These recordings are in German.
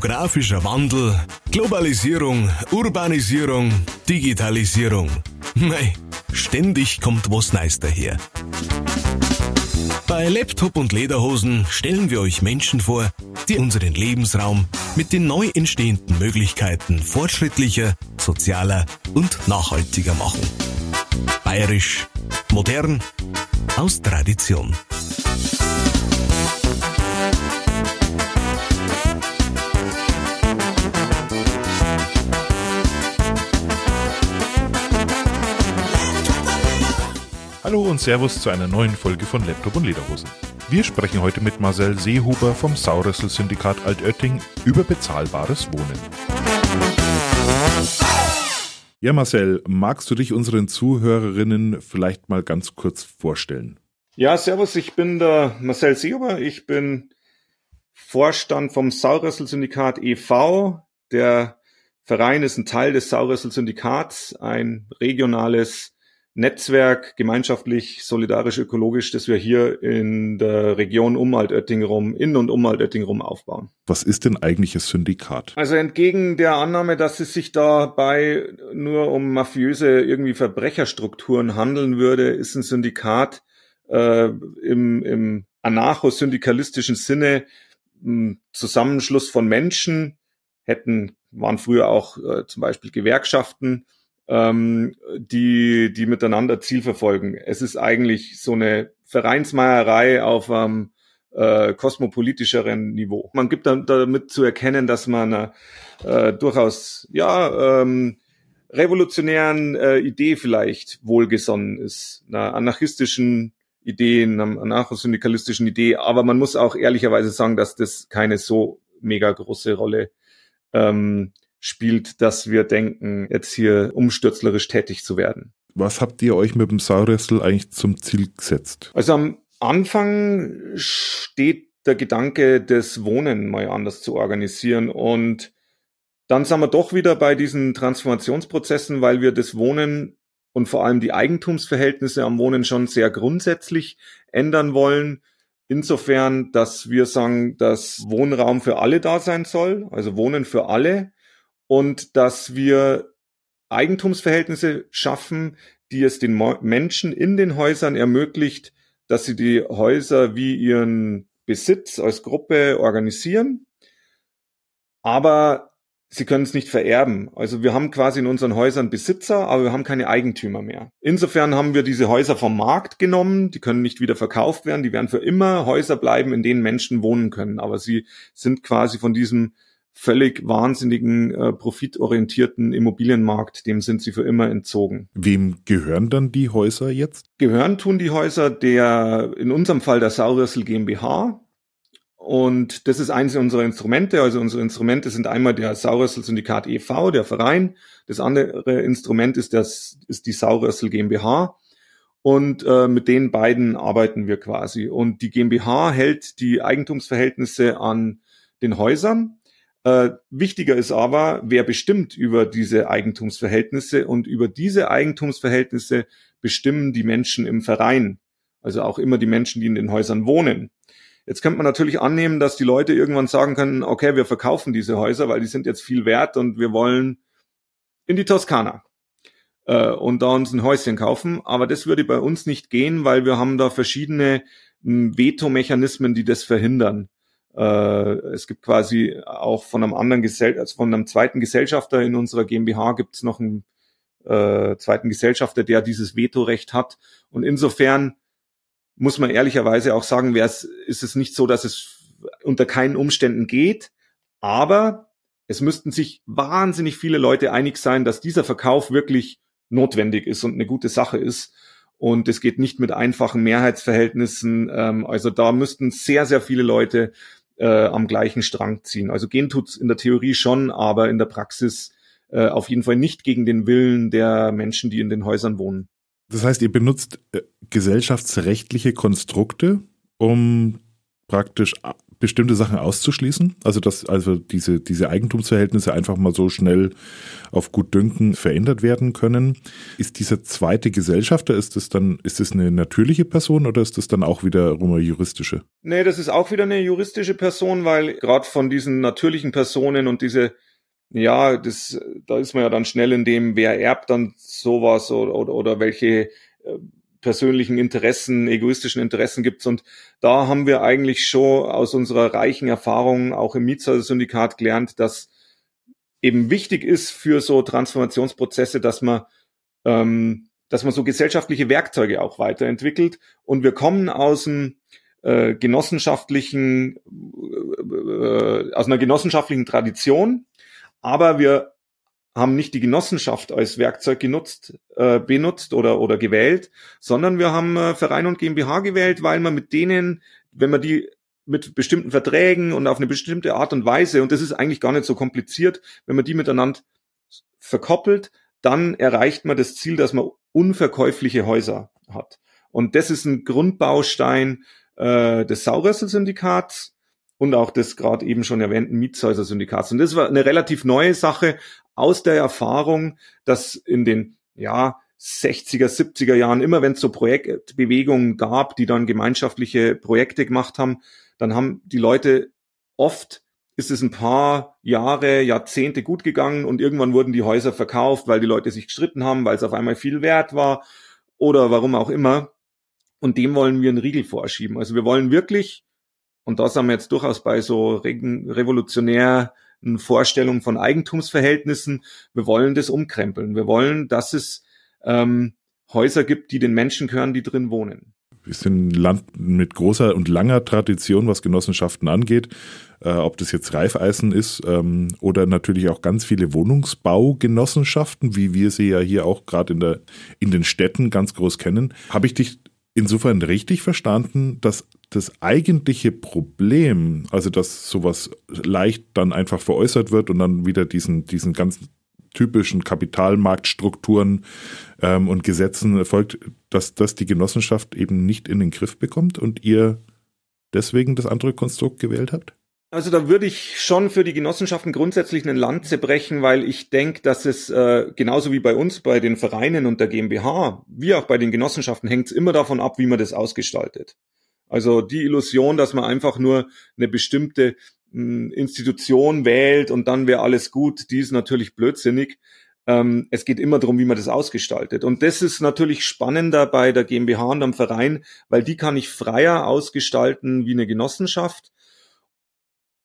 Demografischer Wandel, Globalisierung, Urbanisierung, Digitalisierung. Mei, ständig kommt was Neues daher. Bei Laptop und Lederhosen stellen wir euch Menschen vor, die unseren Lebensraum mit den neu entstehenden Möglichkeiten fortschrittlicher, sozialer und nachhaltiger machen. Bayerisch, modern, aus Tradition. Hallo und Servus zu einer neuen Folge von Laptop und Lederhosen. Wir sprechen heute mit Marcel Seehuber vom Sauressel Syndikat Altötting über bezahlbares Wohnen. Ja, Marcel, magst du dich unseren Zuhörerinnen vielleicht mal ganz kurz vorstellen? Ja, servus, ich bin der Marcel Seehuber. Ich bin Vorstand vom Sauressel Syndikat e.V. Der Verein ist ein Teil des Sauressel Syndikats, ein regionales Netzwerk gemeinschaftlich, solidarisch, ökologisch, das wir hier in der Region um Altötting rum, in und um Altötting rum aufbauen. Was ist denn eigentlich ein Syndikat? Also entgegen der Annahme, dass es sich dabei nur um mafiöse irgendwie Verbrecherstrukturen handeln würde, ist ein Syndikat äh, im, im anarcho-syndikalistischen Sinne ein Zusammenschluss von Menschen, hätten, waren früher auch äh, zum Beispiel Gewerkschaften, ähm, die, die miteinander Ziel verfolgen. Es ist eigentlich so eine Vereinsmeierei auf einem äh, kosmopolitischeren Niveau. Man gibt dann damit zu erkennen, dass man äh, durchaus ja ähm, revolutionären äh, Idee vielleicht wohlgesonnen ist, einer anarchistischen Idee, einer anarchosyndikalistischen Idee, aber man muss auch ehrlicherweise sagen, dass das keine so mega große Rolle ähm, spielt, dass wir denken, jetzt hier umstürzlerisch tätig zu werden. Was habt ihr euch mit dem Sauressel eigentlich zum Ziel gesetzt? Also am Anfang steht der Gedanke, das Wohnen mal anders zu organisieren und dann sind wir doch wieder bei diesen Transformationsprozessen, weil wir das Wohnen und vor allem die Eigentumsverhältnisse am Wohnen schon sehr grundsätzlich ändern wollen. Insofern, dass wir sagen, dass Wohnraum für alle da sein soll, also Wohnen für alle und dass wir Eigentumsverhältnisse schaffen, die es den Menschen in den Häusern ermöglicht, dass sie die Häuser wie ihren Besitz als Gruppe organisieren, aber sie können es nicht vererben. Also wir haben quasi in unseren Häusern Besitzer, aber wir haben keine Eigentümer mehr. Insofern haben wir diese Häuser vom Markt genommen, die können nicht wieder verkauft werden, die werden für immer Häuser bleiben, in denen Menschen wohnen können, aber sie sind quasi von diesem völlig wahnsinnigen, äh, profitorientierten Immobilienmarkt, dem sind sie für immer entzogen. Wem gehören dann die Häuser jetzt? Gehören tun die Häuser der, in unserem Fall der Saurüssel GmbH. Und das ist eines unserer Instrumente. Also unsere Instrumente sind einmal der Saurüssel Syndikat e.V., der Verein. Das andere Instrument ist, das, ist die Saurüssel GmbH. Und äh, mit den beiden arbeiten wir quasi. Und die GmbH hält die Eigentumsverhältnisse an den Häusern äh, wichtiger ist aber, wer bestimmt über diese Eigentumsverhältnisse und über diese Eigentumsverhältnisse bestimmen die Menschen im Verein. Also auch immer die Menschen, die in den Häusern wohnen. Jetzt könnte man natürlich annehmen, dass die Leute irgendwann sagen können, okay, wir verkaufen diese Häuser, weil die sind jetzt viel wert und wir wollen in die Toskana äh, und da uns ein Häuschen kaufen. Aber das würde bei uns nicht gehen, weil wir haben da verschiedene hm, Vetomechanismen, die das verhindern. Äh, es gibt quasi auch von einem anderen Gesell also von einem zweiten Gesellschafter in unserer GmbH gibt es noch einen äh, zweiten Gesellschafter, der dieses Vetorecht hat. Und insofern muss man ehrlicherweise auch sagen, ist es nicht so, dass es unter keinen Umständen geht, aber es müssten sich wahnsinnig viele Leute einig sein, dass dieser Verkauf wirklich notwendig ist und eine gute Sache ist. Und es geht nicht mit einfachen Mehrheitsverhältnissen. Ähm, also da müssten sehr, sehr viele Leute äh, am gleichen Strang ziehen. Also gehen tut's in der Theorie schon, aber in der Praxis äh, auf jeden Fall nicht gegen den Willen der Menschen, die in den Häusern wohnen. Das heißt, ihr benutzt äh, gesellschaftsrechtliche Konstrukte, um praktisch bestimmte Sachen auszuschließen? Also dass also diese, diese Eigentumsverhältnisse einfach mal so schnell auf gut Dünken verändert werden können. Ist dieser zweite Gesellschafter, ist das dann, ist das eine natürliche Person oder ist das dann auch wieder eine juristische? Nee, das ist auch wieder eine juristische Person, weil gerade von diesen natürlichen Personen und diese ja, das, da ist man ja dann schnell in dem, wer erbt dann sowas oder, oder, oder welche äh, persönlichen Interessen, egoistischen Interessen gibt's. Und da haben wir eigentlich schon aus unserer reichen Erfahrung auch im Mietshäuser-Syndikat gelernt, dass eben wichtig ist für so Transformationsprozesse, dass man, ähm, dass man so gesellschaftliche Werkzeuge auch weiterentwickelt. Und wir kommen aus dem äh, genossenschaftlichen, äh, aus einer genossenschaftlichen Tradition, aber wir haben nicht die Genossenschaft als Werkzeug genutzt, äh, benutzt oder, oder gewählt, sondern wir haben äh, Verein und GmbH gewählt, weil man mit denen, wenn man die mit bestimmten Verträgen und auf eine bestimmte Art und Weise, und das ist eigentlich gar nicht so kompliziert, wenn man die miteinander verkoppelt, dann erreicht man das Ziel, dass man unverkäufliche Häuser hat. Und das ist ein Grundbaustein äh, des Saurössel-Syndikats und auch des gerade eben schon erwähnten Mietshäuser-Syndikats. Und das war eine relativ neue Sache aus der Erfahrung, dass in den ja 60er, 70er Jahren, immer wenn es so Projektbewegungen gab, die dann gemeinschaftliche Projekte gemacht haben, dann haben die Leute oft ist es ein paar Jahre, Jahrzehnte gut gegangen und irgendwann wurden die Häuser verkauft, weil die Leute sich gestritten haben, weil es auf einmal viel wert war oder warum auch immer. Und dem wollen wir einen Riegel vorschieben. Also wir wollen wirklich und da sind wir jetzt durchaus bei so revolutionären Vorstellungen von Eigentumsverhältnissen. Wir wollen das umkrempeln. Wir wollen, dass es ähm, Häuser gibt, die den Menschen gehören, die drin wohnen. Wir sind ein Land mit großer und langer Tradition, was Genossenschaften angeht. Äh, ob das jetzt Reifeisen ist ähm, oder natürlich auch ganz viele Wohnungsbaugenossenschaften, wie wir sie ja hier auch gerade in, in den Städten ganz groß kennen. Habe ich dich insofern richtig verstanden, dass das eigentliche Problem, also dass sowas leicht dann einfach veräußert wird und dann wieder diesen, diesen ganzen typischen Kapitalmarktstrukturen ähm, und Gesetzen erfolgt, dass das die Genossenschaft eben nicht in den Griff bekommt und ihr deswegen das andere Konstrukt gewählt habt? Also da würde ich schon für die Genossenschaften grundsätzlich einen Lanze brechen, weil ich denke, dass es äh, genauso wie bei uns, bei den Vereinen und der GmbH, wie auch bei den Genossenschaften, hängt es immer davon ab, wie man das ausgestaltet. Also die Illusion, dass man einfach nur eine bestimmte hm, Institution wählt und dann wäre alles gut, die ist natürlich blödsinnig. Ähm, es geht immer darum, wie man das ausgestaltet. Und das ist natürlich spannender bei der GmbH und am Verein, weil die kann ich freier ausgestalten wie eine Genossenschaft.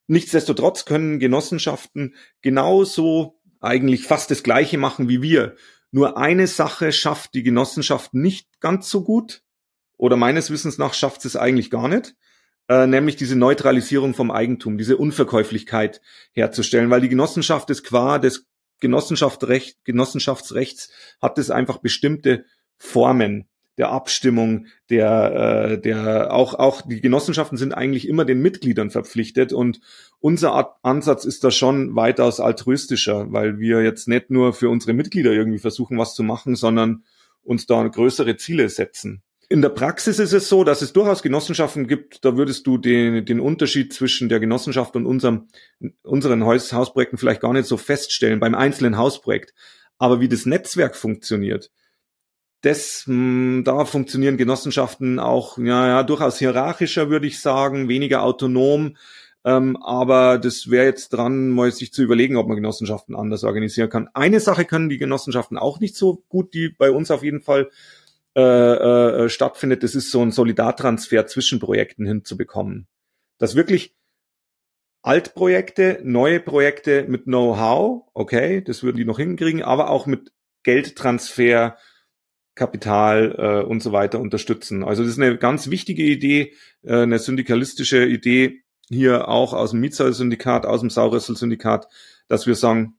Nichtsdestotrotz können Genossenschaften genauso eigentlich fast das Gleiche machen wie wir. Nur eine Sache schafft die Genossenschaft nicht ganz so gut oder meines Wissens nach schafft es eigentlich gar nicht, äh, nämlich diese Neutralisierung vom Eigentum, diese Unverkäuflichkeit herzustellen, weil die Genossenschaft ist qua des Genossenschaftsrecht, Genossenschaftsrechts hat es einfach bestimmte Formen der Abstimmung, der, äh, der auch, auch die Genossenschaften sind eigentlich immer den Mitgliedern verpflichtet und unser Ansatz ist da schon weitaus altruistischer, weil wir jetzt nicht nur für unsere Mitglieder irgendwie versuchen, was zu machen, sondern uns da größere Ziele setzen. In der Praxis ist es so, dass es durchaus Genossenschaften gibt, da würdest du den, den Unterschied zwischen der Genossenschaft und unserem, unseren Haus, Hausprojekten vielleicht gar nicht so feststellen beim einzelnen Hausprojekt. Aber wie das Netzwerk funktioniert, das, mh, hm, da funktionieren Genossenschaften auch, ja, ja, durchaus hierarchischer, würde ich sagen, weniger autonom. Ähm, aber das wäre jetzt dran, mal sich zu überlegen, ob man Genossenschaften anders organisieren kann. Eine Sache können die Genossenschaften auch nicht so gut, die bei uns auf jeden Fall äh, äh, stattfindet, das ist so ein Solidartransfer zwischen Projekten hinzubekommen. Dass wirklich Altprojekte, neue Projekte mit Know-how, okay, das würden die noch hinkriegen, aber auch mit Geldtransfer, Kapital äh, und so weiter unterstützen. Also das ist eine ganz wichtige Idee, äh, eine syndikalistische Idee hier auch aus dem Mietshäuser-Syndikat, aus dem Saurössel-Syndikat, dass wir sagen,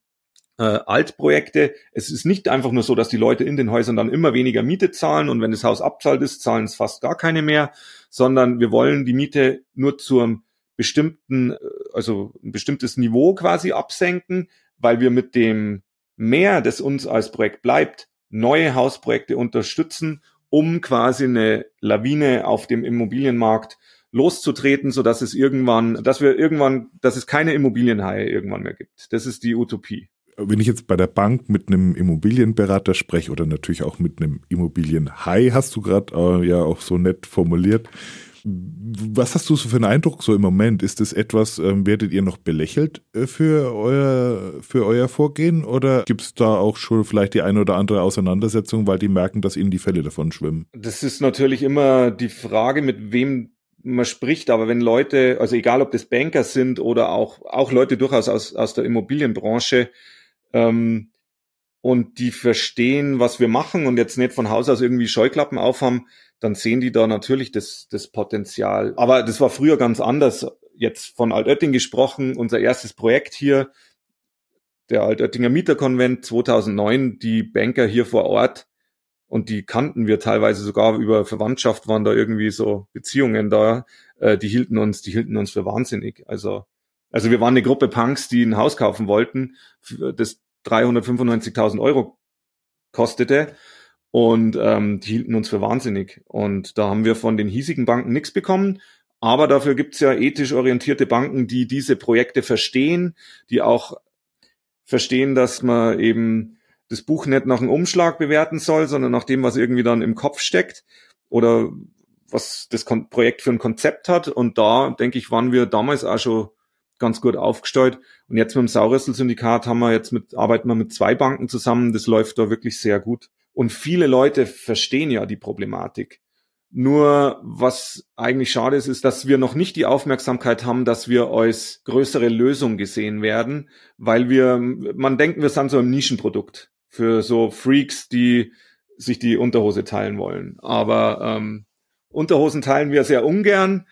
äh, Altprojekte. Es ist nicht einfach nur so, dass die Leute in den Häusern dann immer weniger Miete zahlen und wenn das Haus abzahlt ist, zahlen es fast gar keine mehr, sondern wir wollen die Miete nur zum bestimmten, äh, also ein bestimmtes Niveau quasi absenken, weil wir mit dem mehr, das uns als Projekt bleibt, neue Hausprojekte unterstützen, um quasi eine Lawine auf dem Immobilienmarkt loszutreten, so dass es irgendwann, dass wir irgendwann, dass es keine Immobilienhaie irgendwann mehr gibt. Das ist die Utopie. Wenn ich jetzt bei der Bank mit einem Immobilienberater spreche oder natürlich auch mit einem Immobilienhai, hast du gerade äh, ja auch so nett formuliert, was hast du so für einen Eindruck so im Moment? Ist das etwas, ähm, werdet ihr noch belächelt äh, für euer, für euer Vorgehen oder gibt es da auch schon vielleicht die eine oder andere Auseinandersetzung, weil die merken, dass ihnen die Fälle davon schwimmen? Das ist natürlich immer die Frage, mit wem man spricht, aber wenn Leute, also egal ob das Banker sind oder auch, auch Leute durchaus aus, aus der Immobilienbranche, ähm, und die verstehen, was wir machen und jetzt nicht von Haus aus irgendwie Scheuklappen aufhaben, dann sehen die da natürlich das, das Potenzial. Aber das war früher ganz anders. Jetzt von Altötting gesprochen, unser erstes Projekt hier, der Altöttinger Mieterkonvent 2009, die Banker hier vor Ort, und die kannten wir teilweise sogar über Verwandtschaft, waren da irgendwie so Beziehungen da, äh, die hielten uns, die hielten uns für wahnsinnig. Also, also wir waren eine Gruppe Punks, die ein Haus kaufen wollten, das 395.000 Euro kostete und ähm, die hielten uns für wahnsinnig. Und da haben wir von den hiesigen Banken nichts bekommen. Aber dafür gibt's ja ethisch orientierte Banken, die diese Projekte verstehen, die auch verstehen, dass man eben das Buch nicht nach einem Umschlag bewerten soll, sondern nach dem, was irgendwie dann im Kopf steckt oder was das Projekt für ein Konzept hat. Und da, denke ich, waren wir damals auch schon ganz gut aufgestellt. Und jetzt mit dem Saurüssel-Syndikat haben wir jetzt mit, arbeiten wir mit zwei Banken zusammen. Das läuft da wirklich sehr gut. Und viele Leute verstehen ja die Problematik. Nur was eigentlich schade ist, ist, dass wir noch nicht die Aufmerksamkeit haben, dass wir als größere Lösung gesehen werden, weil wir, man denkt, wir sind so ein Nischenprodukt für so Freaks, die sich die Unterhose teilen wollen. Aber ähm, Unterhosen teilen wir sehr ungern,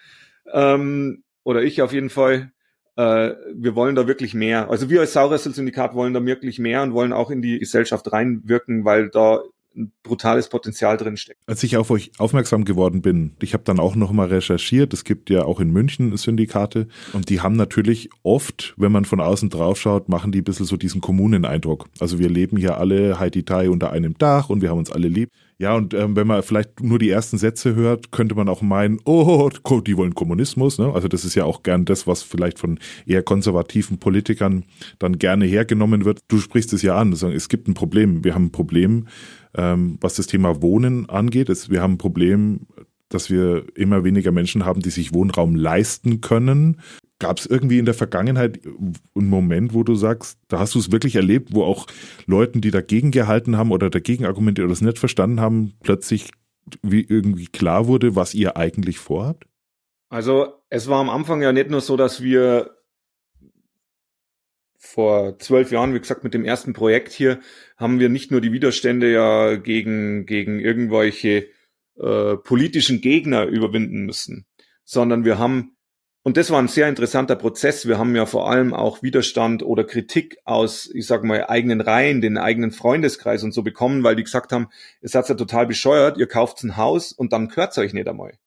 ähm, oder ich auf jeden Fall. Äh, wir wollen da wirklich mehr. Also wir als Sauressel-Syndikat wollen da wirklich mehr und wollen auch in die Gesellschaft reinwirken, weil da ein brutales Potenzial drin steckt. Als ich auf euch aufmerksam geworden bin, ich habe dann auch noch mal recherchiert, es gibt ja auch in München Syndikate und die haben natürlich oft, wenn man von außen drauf schaut, machen die ein bisschen so diesen Kommuneneindruck. Also wir leben hier alle Heidi Tai unter einem Dach und wir haben uns alle lieb. Ja, und ähm, wenn man vielleicht nur die ersten Sätze hört, könnte man auch meinen, oh, die wollen Kommunismus. Ne? Also das ist ja auch gern das, was vielleicht von eher konservativen Politikern dann gerne hergenommen wird. Du sprichst es ja an, es gibt ein Problem. Wir haben ein Problem, ähm, was das Thema Wohnen angeht. Es, wir haben ein Problem, dass wir immer weniger Menschen haben, die sich Wohnraum leisten können. Gab es irgendwie in der Vergangenheit einen Moment, wo du sagst, da hast du es wirklich erlebt, wo auch Leuten, die dagegen gehalten haben oder dagegen argumentiert oder es nicht verstanden haben, plötzlich wie irgendwie klar wurde, was ihr eigentlich vorhabt? Also es war am Anfang ja nicht nur so, dass wir vor zwölf Jahren, wie gesagt, mit dem ersten Projekt hier, haben wir nicht nur die Widerstände ja gegen, gegen irgendwelche äh, politischen Gegner überwinden müssen, sondern wir haben und das war ein sehr interessanter Prozess. Wir haben ja vor allem auch Widerstand oder Kritik aus, ich sag mal, eigenen Reihen, den eigenen Freundeskreis und so bekommen, weil die gesagt haben, ihr seid ja total bescheuert, ihr kauft ein Haus und dann gehört's euch nicht einmal.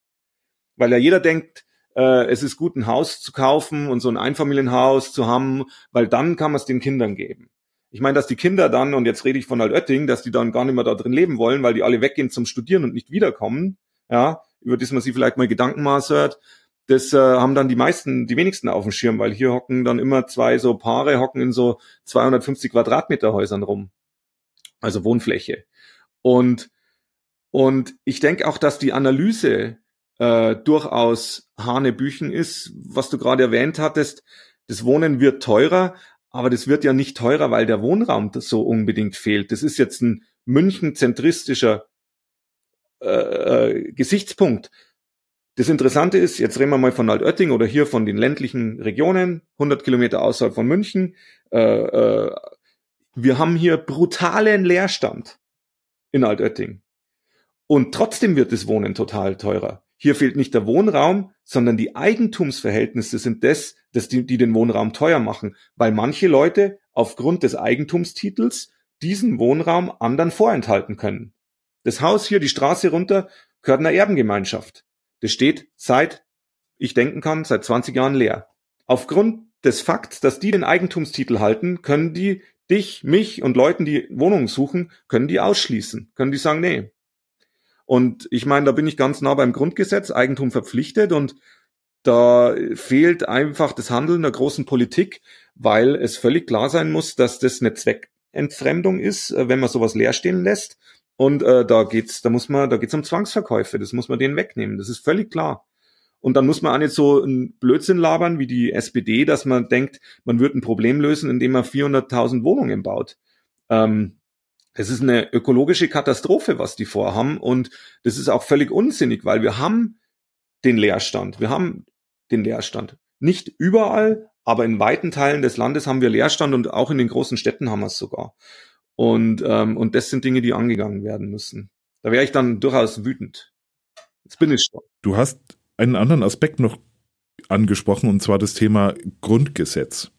Weil ja jeder denkt, äh, es ist gut, ein Haus zu kaufen und so ein Einfamilienhaus zu haben, weil dann kann man es den Kindern geben. Ich meine, dass die Kinder dann, und jetzt rede ich von Altötting, dass die dann gar nicht mehr da drin leben wollen, weil die alle weggehen zum Studieren und nicht wiederkommen, ja, über das man sich vielleicht mal Gedanken maß hört, das äh, haben dann die meisten, die wenigsten auf dem Schirm, weil hier hocken dann immer zwei so Paare, hocken in so 250 Quadratmeter Häusern rum. Also Wohnfläche. Und, und ich denke auch, dass die Analyse äh, durchaus Hanebüchen ist, was du gerade erwähnt hattest. Das Wohnen wird teurer, aber das wird ja nicht teurer, weil der Wohnraum so unbedingt fehlt. Das ist jetzt ein München-zentristischer äh, äh, Gesichtspunkt. Das Interessante ist, jetzt reden wir mal von Altötting oder hier von den ländlichen Regionen, 100 Kilometer außerhalb von München. Äh, äh, wir haben hier brutalen Leerstand in Altötting. Und trotzdem wird das Wohnen total teurer. Hier fehlt nicht der Wohnraum, sondern die Eigentumsverhältnisse sind das, das die, die den Wohnraum teuer machen, weil manche Leute aufgrund des Eigentumstitels diesen Wohnraum anderen vorenthalten können. Das Haus hier, die Straße runter, gehört einer Erbengemeinschaft. Das steht seit, ich denken kann, seit 20 Jahren leer. Aufgrund des Fakts, dass die den Eigentumstitel halten, können die dich, mich und Leuten, die Wohnungen suchen, können die ausschließen. Können die sagen, nee. Und ich meine, da bin ich ganz nah beim Grundgesetz, Eigentum verpflichtet und da fehlt einfach das Handeln der großen Politik, weil es völlig klar sein muss, dass das eine Zweckentfremdung ist, äh, wenn man sowas leer stehen lässt. Und äh, da geht's, da muss man, da geht's um Zwangsverkäufe. Das muss man denen wegnehmen. Das ist völlig klar. Und dann muss man auch nicht so einen Blödsinn labern wie die SPD, dass man denkt, man wird ein Problem lösen, indem man 400.000 Wohnungen baut. Ähm, das ist eine ökologische Katastrophe, was die vorhaben. Und das ist auch völlig unsinnig, weil wir haben den Leerstand. Wir haben den Leerstand. Nicht überall, aber in weiten Teilen des Landes haben wir Leerstand und auch in den großen Städten haben wir es sogar. Und, ähm, und das sind Dinge, die angegangen werden müssen. Da wäre ich dann durchaus wütend. Jetzt bin ich schon. Du hast einen anderen Aspekt noch angesprochen, und zwar das Thema Grundgesetz.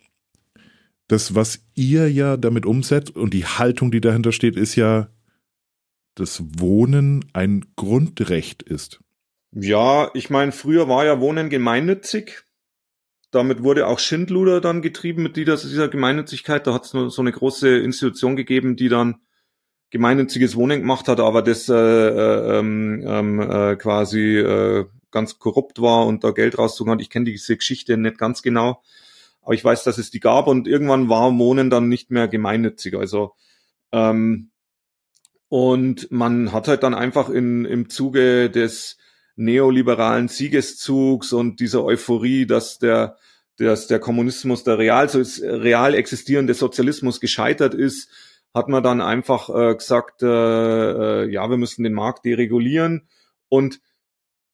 Das, was ihr ja damit umsetzt und die Haltung, die dahinter steht, ist ja, dass Wohnen ein Grundrecht ist. Ja, ich meine, früher war ja Wohnen gemeinnützig. Damit wurde auch Schindluder dann getrieben mit dieser, Gemeinnützigkeit. Da hat es so eine große Institution gegeben, die dann gemeinnütziges Wohnen gemacht hat, aber das äh, äh, ähm, ähm, äh, quasi äh, ganz korrupt war und da Geld rauszogen hat. Ich kenne diese Geschichte nicht ganz genau, aber ich weiß, dass es die gab und irgendwann war Wohnen dann nicht mehr gemeinnützig. Also ähm, und man hat halt dann einfach in, im Zuge des neoliberalen Siegeszugs und dieser Euphorie, dass der, dass der Kommunismus, der real, so ist, real existierende Sozialismus gescheitert ist, hat man dann einfach äh, gesagt, äh, äh, ja, wir müssen den Markt deregulieren. Und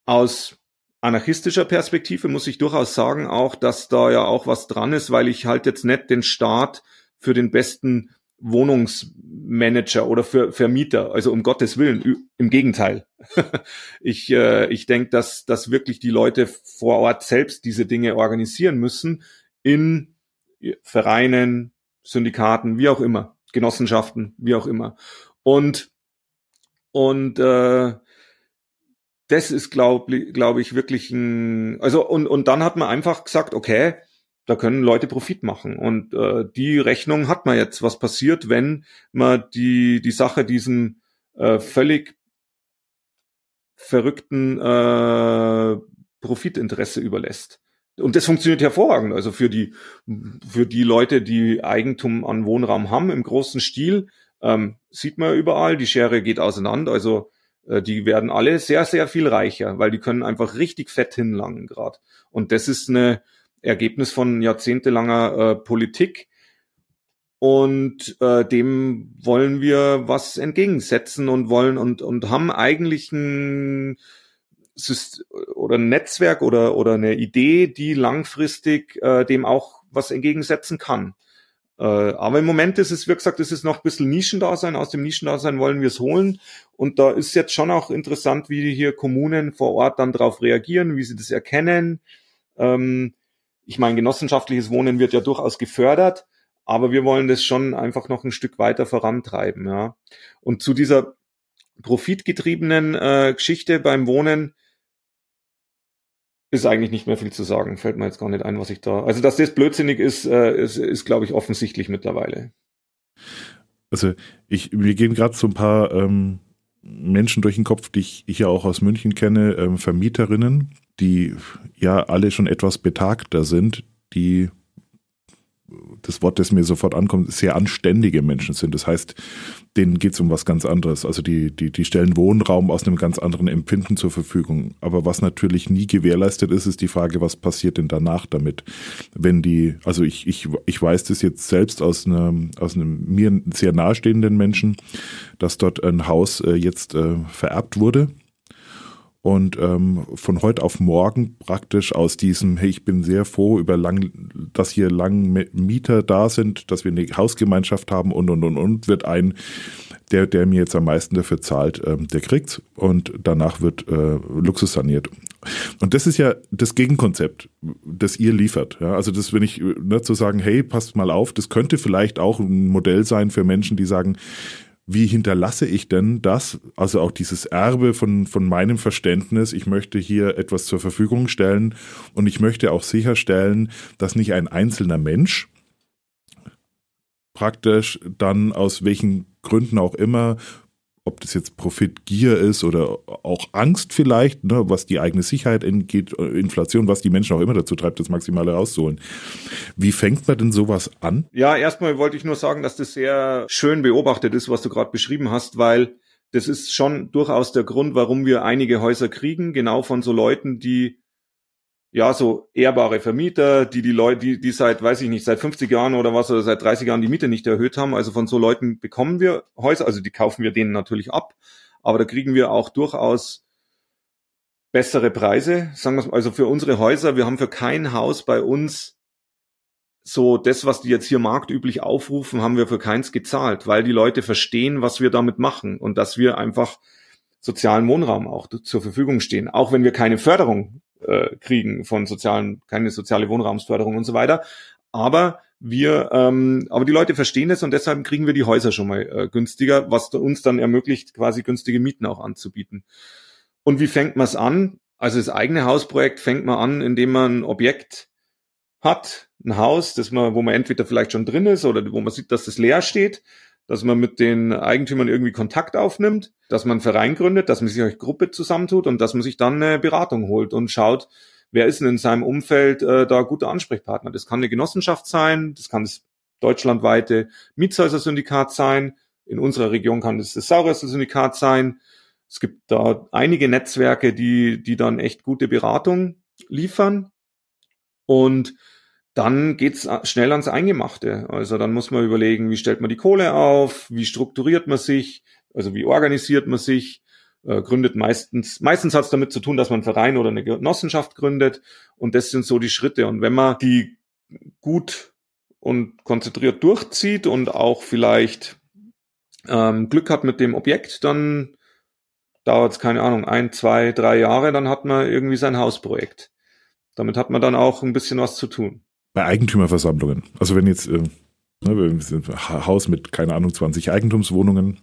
aus anarchistischer Perspektive muss ich durchaus sagen auch, dass da ja auch was dran ist, weil ich halt jetzt nicht den Staat für den besten Wohnungsmanager oder für Vermieter. Also um Gottes Willen, im Gegenteil. ich äh, ich denke, dass, dass wirklich die Leute vor Ort selbst diese Dinge organisieren müssen in Vereinen, Syndikaten, wie auch immer, Genossenschaften, wie auch immer. Und und äh, das ist, glaube glaub ich, wirklich ein, also und, und dann hat man einfach gesagt, okay, da können Leute Profit machen. Und äh, die Rechnung hat man jetzt, was passiert, wenn man die, die Sache diesem äh, völlig verrückten äh, Profitinteresse überlässt. Und das funktioniert hervorragend. Also für die, für die Leute, die Eigentum an Wohnraum haben im großen Stil, ähm, sieht man überall, die Schere geht auseinander. Also die werden alle sehr, sehr viel reicher, weil die können einfach richtig fett hinlangen gerade. Und das ist eine, Ergebnis von jahrzehntelanger äh, Politik. Und äh, dem wollen wir was entgegensetzen und wollen und, und haben eigentlich ein Syst oder ein Netzwerk oder, oder eine Idee, die langfristig äh, dem auch was entgegensetzen kann. Äh, aber im Moment ist es, wie gesagt, es ist noch ein bisschen Nischendasein. Aus dem Nischendasein wollen wir es holen. Und da ist jetzt schon auch interessant, wie hier Kommunen vor Ort dann darauf reagieren, wie sie das erkennen. Ähm, ich meine, genossenschaftliches Wohnen wird ja durchaus gefördert, aber wir wollen das schon einfach noch ein Stück weiter vorantreiben, ja. Und zu dieser profitgetriebenen äh, Geschichte beim Wohnen ist eigentlich nicht mehr viel zu sagen. Fällt mir jetzt gar nicht ein, was ich da. Also, dass das blödsinnig ist, äh, ist, ist glaube ich, offensichtlich mittlerweile. Also, ich, wir gehen gerade so ein paar ähm, Menschen durch den Kopf, die ich, ja auch aus München kenne, ähm, Vermieterinnen, die ja alle schon etwas betagter sind, die das Wort, das mir sofort ankommt, sehr anständige Menschen sind. Das heißt, denen geht es um was ganz anderes. Also die, die, die stellen Wohnraum aus einem ganz anderen Empfinden zur Verfügung. Aber was natürlich nie gewährleistet ist, ist die Frage, was passiert denn danach damit? Wenn die, also ich, ich, ich weiß das jetzt selbst aus einem, aus einem mir sehr nahestehenden Menschen, dass dort ein Haus äh, jetzt äh, vererbt wurde und ähm, von heute auf morgen praktisch aus diesem, hey, ich bin sehr froh über lang, dass hier lang Mieter da sind, dass wir eine Hausgemeinschaft haben und und und und wird ein, der, der mir jetzt am meisten dafür zahlt, ähm, der kriegt's und danach wird äh, Luxus saniert. Und das ist ja das Gegenkonzept, das ihr liefert. Ja, also das, wenn ich ne, zu sagen, hey, passt mal auf, das könnte vielleicht auch ein Modell sein für Menschen, die sagen, wie hinterlasse ich denn das, also auch dieses Erbe von, von meinem Verständnis, ich möchte hier etwas zur Verfügung stellen und ich möchte auch sicherstellen, dass nicht ein einzelner Mensch praktisch dann aus welchen Gründen auch immer ob das jetzt Profitgier ist oder auch Angst vielleicht, ne, was die eigene Sicherheit angeht, Inflation, was die Menschen auch immer dazu treibt, das Maximale rauszuholen. Wie fängt man denn sowas an? Ja, erstmal wollte ich nur sagen, dass das sehr schön beobachtet ist, was du gerade beschrieben hast, weil das ist schon durchaus der Grund, warum wir einige Häuser kriegen, genau von so Leuten, die ja, so ehrbare Vermieter, die die Leute, die, die seit, weiß ich nicht, seit 50 Jahren oder was oder seit 30 Jahren die Miete nicht erhöht haben. Also von so Leuten bekommen wir Häuser, also die kaufen wir denen natürlich ab, aber da kriegen wir auch durchaus bessere Preise. Sagen wir also für unsere Häuser, wir haben für kein Haus bei uns so das, was die jetzt hier marktüblich aufrufen, haben wir für keins gezahlt, weil die Leute verstehen, was wir damit machen und dass wir einfach sozialen Wohnraum auch zur Verfügung stehen, auch wenn wir keine Förderung äh, kriegen von sozialen, keine soziale Wohnraumsförderung und so weiter. Aber wir, ähm, aber die Leute verstehen es und deshalb kriegen wir die Häuser schon mal äh, günstiger, was uns dann ermöglicht, quasi günstige Mieten auch anzubieten. Und wie fängt man es an? Also das eigene Hausprojekt fängt man an, indem man ein Objekt hat, ein Haus, das man, wo man entweder vielleicht schon drin ist oder wo man sieht, dass das leer steht, dass man mit den Eigentümern irgendwie Kontakt aufnimmt, dass man einen Verein gründet, dass man sich als Gruppe zusammentut und dass man sich dann eine Beratung holt und schaut, wer ist denn in seinem Umfeld äh, da guter Ansprechpartner. Das kann eine Genossenschaft sein, das kann das deutschlandweite Mietshäuser-Syndikat sein, in unserer Region kann das das Saurössel-Syndikat sein. Es gibt da einige Netzwerke, die, die dann echt gute Beratung liefern. Und dann geht's schnell ans Eingemachte. Also dann muss man überlegen, wie stellt man die Kohle auf, wie strukturiert man sich, also wie organisiert man sich, äh, gründet meistens, meistens hat es damit zu tun, dass man einen Verein oder eine Genossenschaft gründet und das sind so die Schritte. Und wenn man die gut und konzentriert durchzieht und auch vielleicht ähm, Glück hat mit dem Objekt, dann dauert es, keine Ahnung, ein, zwei, drei Jahre, dann hat man irgendwie sein Hausprojekt. Damit hat man dann auch ein bisschen was zu tun bei Eigentümerversammlungen. Also wenn jetzt äh, ne, Haus mit, keine Ahnung, 20 Eigentumswohnungen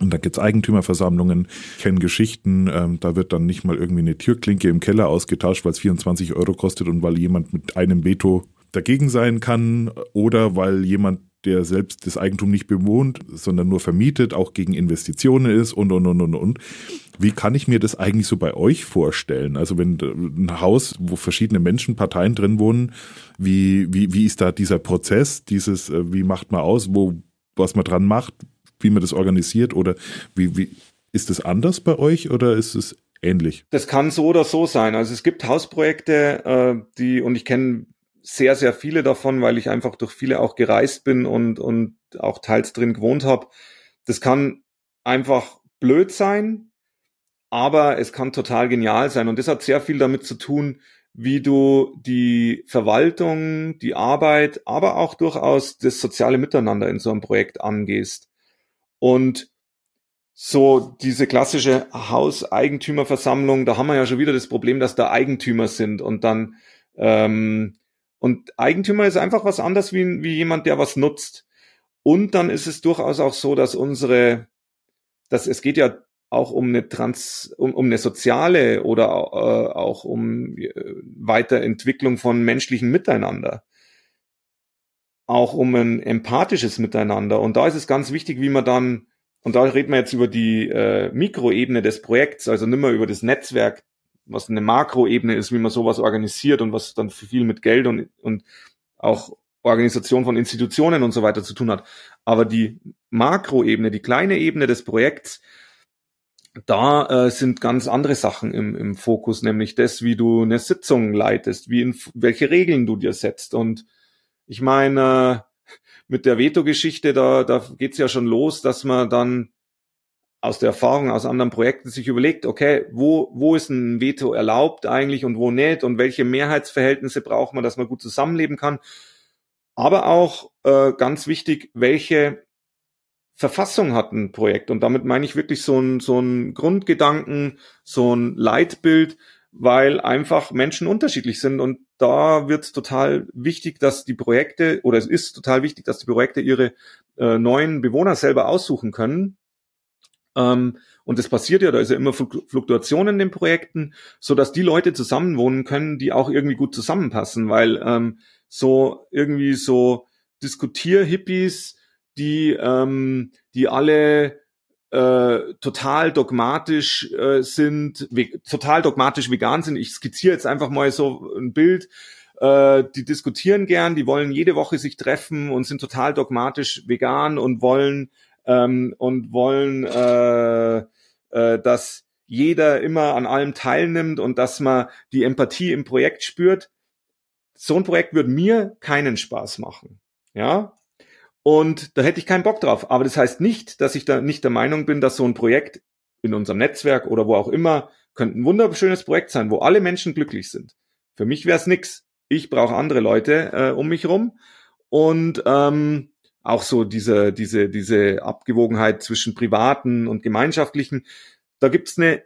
und da gibt's Eigentümerversammlungen, kennen Geschichten, ähm, da wird dann nicht mal irgendwie eine Türklinke im Keller ausgetauscht, weil es 24 Euro kostet und weil jemand mit einem Veto dagegen sein kann oder weil jemand der selbst das Eigentum nicht bewohnt, sondern nur vermietet, auch gegen Investitionen ist und, und, und, und, und. Wie kann ich mir das eigentlich so bei euch vorstellen? Also wenn ein Haus, wo verschiedene Menschen, Parteien drin wohnen, wie, wie, wie ist da dieser Prozess, dieses, äh, wie macht man aus, wo, was man dran macht, wie man das organisiert oder wie, wie, ist es anders bei euch oder ist es ähnlich? Das kann so oder so sein. Also es gibt Hausprojekte, äh, die, und ich kenne sehr, sehr viele davon, weil ich einfach durch viele auch gereist bin und, und auch teils drin gewohnt habe. Das kann einfach blöd sein, aber es kann total genial sein. Und das hat sehr viel damit zu tun, wie du die Verwaltung, die Arbeit, aber auch durchaus das soziale Miteinander in so einem Projekt angehst. Und so diese klassische Hauseigentümerversammlung, da haben wir ja schon wieder das Problem, dass da Eigentümer sind und dann ähm, und Eigentümer ist einfach was anderes wie, wie jemand, der was nutzt. Und dann ist es durchaus auch so, dass unsere, dass es geht ja auch um eine Trans, um, um eine soziale oder äh, auch um äh, Weiterentwicklung von menschlichen Miteinander. Auch um ein empathisches Miteinander. Und da ist es ganz wichtig, wie man dann, und da reden wir jetzt über die äh, Mikroebene des Projekts, also nicht mehr über das Netzwerk was eine Makroebene ist, wie man sowas organisiert und was dann viel mit Geld und, und auch Organisation von Institutionen und so weiter zu tun hat. Aber die Makroebene, die kleine Ebene des Projekts, da äh, sind ganz andere Sachen im, im Fokus, nämlich das, wie du eine Sitzung leitest, wie in, welche Regeln du dir setzt. Und ich meine, mit der Veto-Geschichte, da, da geht's ja schon los, dass man dann aus der Erfahrung aus anderen Projekten sich überlegt, okay, wo, wo ist ein Veto erlaubt eigentlich und wo nicht und welche Mehrheitsverhältnisse braucht man, dass man gut zusammenleben kann. Aber auch äh, ganz wichtig, welche Verfassung hat ein Projekt. Und damit meine ich wirklich so ein, so ein Grundgedanken, so ein Leitbild, weil einfach Menschen unterschiedlich sind. Und da wird es total wichtig, dass die Projekte, oder es ist total wichtig, dass die Projekte ihre äh, neuen Bewohner selber aussuchen können ähm, und das passiert ja, da ist ja immer Fluktuation in den Projekten, so dass die Leute zusammenwohnen können, die auch irgendwie gut zusammenpassen, weil ähm, so irgendwie so Diskutier-Hippies, die, ähm, die alle äh, total dogmatisch äh, sind, total dogmatisch vegan sind. Ich skizziere jetzt einfach mal so ein Bild. Äh, die diskutieren gern, die wollen jede Woche sich treffen und sind total dogmatisch vegan und wollen ähm, und wollen, äh, äh, dass jeder immer an allem teilnimmt und dass man die Empathie im Projekt spürt. So ein Projekt würde mir keinen Spaß machen. Ja, und da hätte ich keinen Bock drauf. Aber das heißt nicht, dass ich da nicht der Meinung bin, dass so ein Projekt in unserem Netzwerk oder wo auch immer könnte ein wunderschönes Projekt sein, wo alle Menschen glücklich sind. Für mich wäre es nix. Ich brauche andere Leute äh, um mich rum und ähm, auch so diese diese diese Abgewogenheit zwischen privaten und gemeinschaftlichen. Da gibt's eine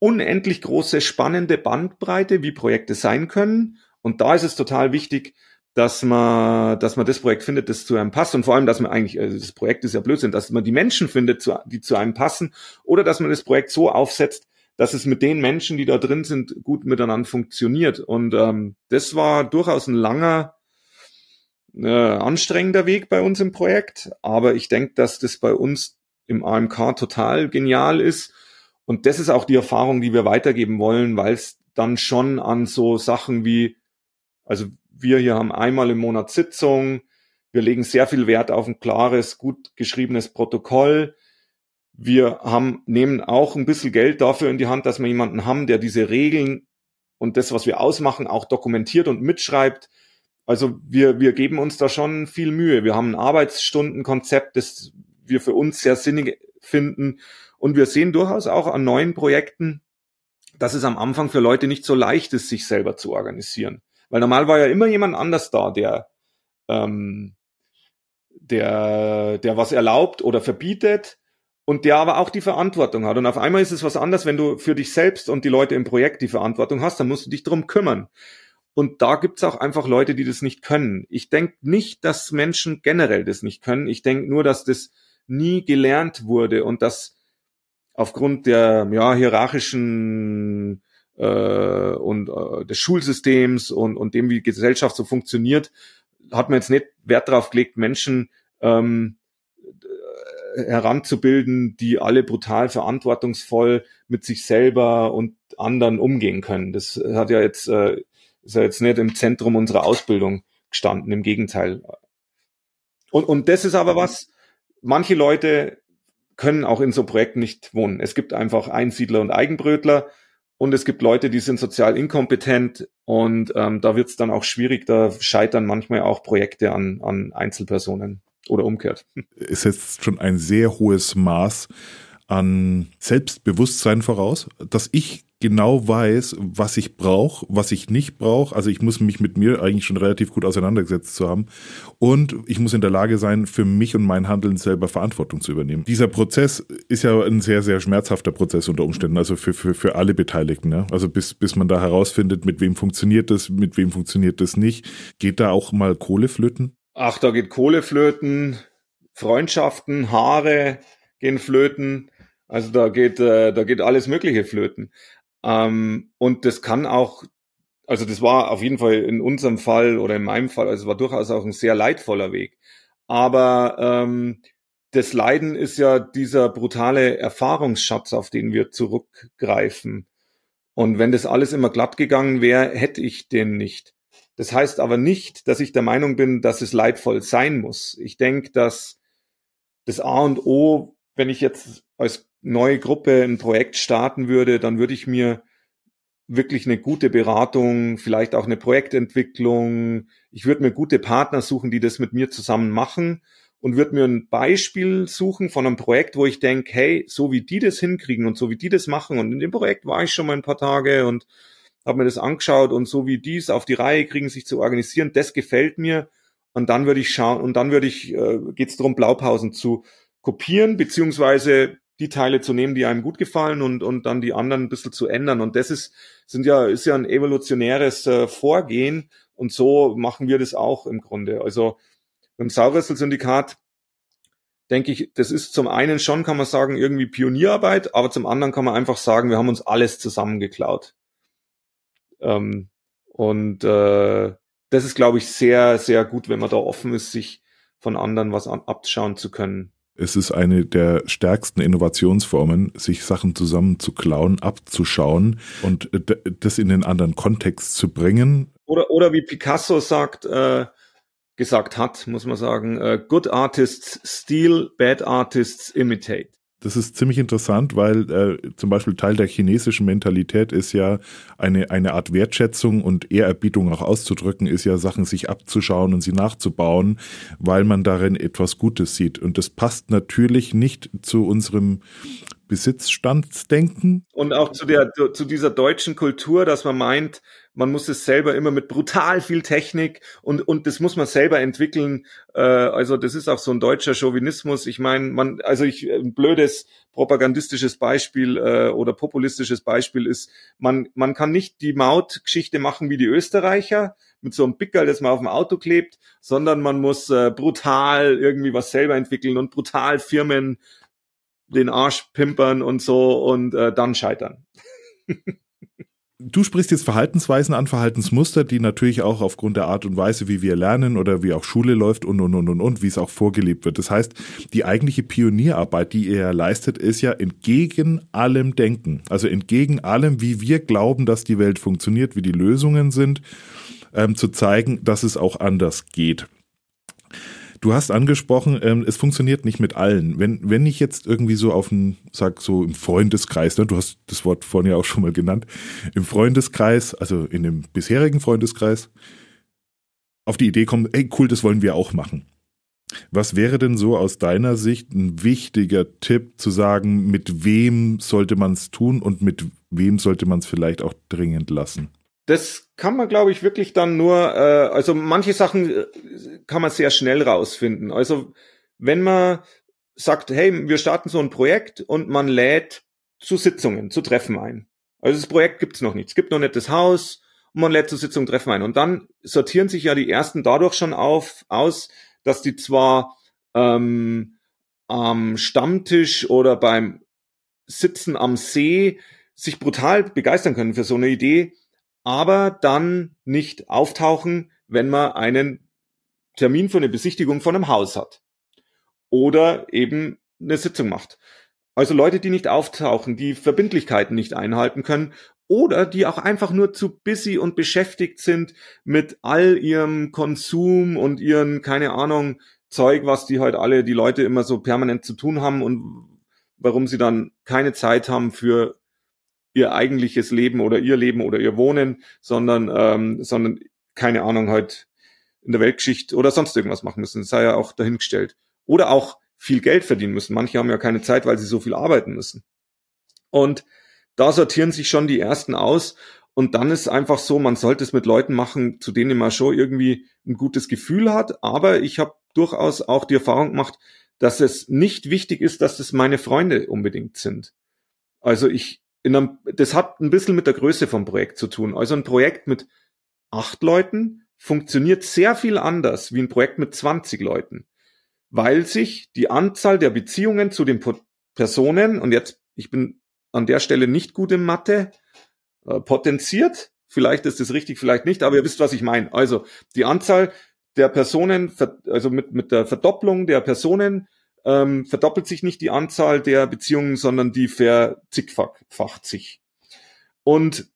unendlich große spannende Bandbreite, wie Projekte sein können. Und da ist es total wichtig, dass man, dass man das Projekt findet, das zu einem passt und vor allem, dass man eigentlich, also das Projekt ist ja Blödsinn, dass man die Menschen findet, die zu einem passen oder dass man das Projekt so aufsetzt, dass es mit den Menschen, die da drin sind, gut miteinander funktioniert. Und ähm, das war durchaus ein langer, äh, anstrengender Weg bei uns im Projekt, aber ich denke, dass das bei uns im AMK total genial ist. Und das ist auch die Erfahrung, die wir weitergeben wollen, weil es dann schon an so Sachen wie, also wir hier haben einmal im Monat Sitzung. Wir legen sehr viel Wert auf ein klares, gut geschriebenes Protokoll. Wir haben, nehmen auch ein bisschen Geld dafür in die Hand, dass wir jemanden haben, der diese Regeln und das, was wir ausmachen, auch dokumentiert und mitschreibt. Also wir, wir geben uns da schon viel Mühe. Wir haben ein Arbeitsstundenkonzept, das wir für uns sehr sinnig finden. Und wir sehen durchaus auch an neuen Projekten, dass es am Anfang für Leute nicht so leicht ist, sich selber zu organisieren. Weil normal war ja immer jemand anders da, der, ähm, der, der was erlaubt oder verbietet und der aber auch die Verantwortung hat. Und auf einmal ist es was anderes, wenn du für dich selbst und die Leute im Projekt die Verantwortung hast, dann musst du dich drum kümmern. Und da gibt's auch einfach Leute, die das nicht können. Ich denke nicht, dass Menschen generell das nicht können. Ich denke nur, dass das nie gelernt wurde und dass aufgrund der ja, hierarchischen äh, und äh, des Schulsystems und, und dem, wie Gesellschaft so funktioniert, hat man jetzt nicht Wert darauf gelegt, Menschen ähm, äh, heranzubilden, die alle brutal verantwortungsvoll mit sich selber und anderen umgehen können. Das hat ja jetzt äh, ist ja jetzt nicht im Zentrum unserer Ausbildung gestanden, im Gegenteil. Und, und das ist aber was, manche Leute können auch in so Projekten nicht wohnen. Es gibt einfach Einsiedler und Eigenbrötler und es gibt Leute, die sind sozial inkompetent und ähm, da wird es dann auch schwierig, da scheitern manchmal auch Projekte an, an Einzelpersonen oder umgekehrt. Es setzt schon ein sehr hohes Maß an Selbstbewusstsein voraus, dass ich genau weiß, was ich brauche, was ich nicht brauche. Also ich muss mich mit mir eigentlich schon relativ gut auseinandergesetzt zu haben. Und ich muss in der Lage sein, für mich und mein Handeln selber Verantwortung zu übernehmen. Dieser Prozess ist ja ein sehr, sehr schmerzhafter Prozess unter Umständen, also für, für, für alle Beteiligten. Ne? Also bis, bis man da herausfindet, mit wem funktioniert das, mit wem funktioniert das nicht. Geht da auch mal Kohle flöten? Ach, da geht Kohle flöten, Freundschaften, Haare gehen flöten. Also da geht, äh, da geht alles Mögliche flöten. Ähm, und das kann auch, also das war auf jeden Fall in unserem Fall oder in meinem Fall, also es war durchaus auch ein sehr leidvoller Weg. Aber ähm, das Leiden ist ja dieser brutale Erfahrungsschatz, auf den wir zurückgreifen. Und wenn das alles immer glatt gegangen wäre, hätte ich den nicht. Das heißt aber nicht, dass ich der Meinung bin, dass es leidvoll sein muss. Ich denke, dass das A und O, wenn ich jetzt als neue Gruppe ein Projekt starten würde, dann würde ich mir wirklich eine gute Beratung, vielleicht auch eine Projektentwicklung. Ich würde mir gute Partner suchen, die das mit mir zusammen machen und würde mir ein Beispiel suchen von einem Projekt, wo ich denke, hey, so wie die das hinkriegen und so wie die das machen und in dem Projekt war ich schon mal ein paar Tage und habe mir das angeschaut und so wie die es auf die Reihe kriegen, sich zu organisieren, das gefällt mir und dann würde ich schauen und dann würde ich, äh, geht es darum, Blaupausen zu kopieren beziehungsweise die Teile zu nehmen, die einem gut gefallen und, und dann die anderen ein bisschen zu ändern. Und das ist, sind ja, ist ja ein evolutionäres äh, Vorgehen und so machen wir das auch im Grunde. Also beim Sauressel-Syndikat denke ich, das ist zum einen schon, kann man sagen, irgendwie Pionierarbeit, aber zum anderen kann man einfach sagen, wir haben uns alles zusammengeklaut. Ähm, und äh, das ist, glaube ich, sehr, sehr gut, wenn man da offen ist, sich von anderen was abschauen zu können Es ist eine der stärksten Innovationsformen, sich Sachen zusammenzuklauen, abzuschauen und äh, das in den anderen Kontext zu bringen. Oder, oder wie Picasso sagt, äh, gesagt hat, muss man sagen, äh, good artists steal, bad artists imitate. Das ist ziemlich interessant, weil äh, zum Beispiel Teil der chinesischen Mentalität ist ja eine, eine Art Wertschätzung und Ehrerbietung auch auszudrücken, ist ja Sachen sich abzuschauen und sie nachzubauen, weil man darin etwas Gutes sieht. Und das passt natürlich nicht zu unserem Besitzstandsdenken. Und auch zu der, zu dieser deutschen Kultur, dass man meint, man muss es selber immer mit brutal viel Technik und, und das muss man selber entwickeln. Äh, also das ist auch so ein deutscher Chauvinismus. Ich meine, man, also ich, ein blödes propagandistisches Beispiel äh, oder populistisches Beispiel ist, man, man kann nicht die Mautgeschichte machen wie die Österreicher mit so einem Pickel, das man auf dem Auto klebt, sondern man muss äh, brutal irgendwie was selber entwickeln und brutal Firmen den Arsch pimpern und so und äh, dann scheitern. Du sprichst jetzt Verhaltensweisen an, Verhaltensmuster, die natürlich auch aufgrund der Art und Weise, wie wir lernen oder wie auch Schule läuft und, und, und, und, und, wie es auch vorgelebt wird. Das heißt, die eigentliche Pionierarbeit, die ihr leistet, ist ja entgegen allem Denken. Also entgegen allem, wie wir glauben, dass die Welt funktioniert, wie die Lösungen sind, ähm, zu zeigen, dass es auch anders geht. Du hast angesprochen, ähm, es funktioniert nicht mit allen. Wenn, wenn ich jetzt irgendwie so auf einen, sag so im Freundeskreis, ne, du hast das Wort vorhin ja auch schon mal genannt, im Freundeskreis, also in dem bisherigen Freundeskreis, auf die Idee kommen, ey cool, das wollen wir auch machen. Was wäre denn so aus deiner Sicht ein wichtiger Tipp zu sagen, mit wem sollte man es tun und mit wem sollte man es vielleicht auch dringend lassen? Das kann man, glaube ich, wirklich dann nur, äh, also manche Sachen äh, kann man sehr schnell rausfinden. Also wenn man sagt, hey, wir starten so ein Projekt und man lädt zu Sitzungen, zu Treffen ein. Also das Projekt gibt's noch nicht. Es gibt noch nicht das Haus und man lädt zu Sitzungen, Treffen ein. Und dann sortieren sich ja die ersten dadurch schon auf, aus, dass die zwar ähm, am Stammtisch oder beim Sitzen am See sich brutal begeistern können für so eine Idee, aber dann nicht auftauchen, wenn man einen Termin für eine Besichtigung von einem Haus hat oder eben eine Sitzung macht. Also Leute, die nicht auftauchen, die Verbindlichkeiten nicht einhalten können oder die auch einfach nur zu busy und beschäftigt sind mit all ihrem Konsum und ihren, keine Ahnung, Zeug, was die halt alle, die Leute immer so permanent zu tun haben und warum sie dann keine Zeit haben für ihr eigentliches Leben oder ihr Leben oder ihr Wohnen, sondern, ähm, sondern keine Ahnung, halt in der Weltgeschichte oder sonst irgendwas machen müssen. Das sei ja auch dahingestellt. Oder auch viel Geld verdienen müssen. Manche haben ja keine Zeit, weil sie so viel arbeiten müssen. Und da sortieren sich schon die ersten aus. Und dann ist einfach so, man sollte es mit Leuten machen, zu denen man schon irgendwie ein gutes Gefühl hat. Aber ich habe durchaus auch die Erfahrung gemacht, dass es nicht wichtig ist, dass es meine Freunde unbedingt sind. Also ich in einem, das hat ein bisschen mit der Größe vom Projekt zu tun. Also ein Projekt mit acht Leuten funktioniert sehr viel anders wie ein Projekt mit 20 Leuten, weil sich die Anzahl der Beziehungen zu den Personen, und jetzt, ich bin an der Stelle nicht gut in Mathe, äh, potenziert. Vielleicht ist es richtig, vielleicht nicht, aber ihr wisst, was ich meine. Also die Anzahl der Personen, also mit, mit der Verdopplung der Personen ähm, verdoppelt sich nicht die Anzahl der Beziehungen, sondern die verzigfacht sich. Und,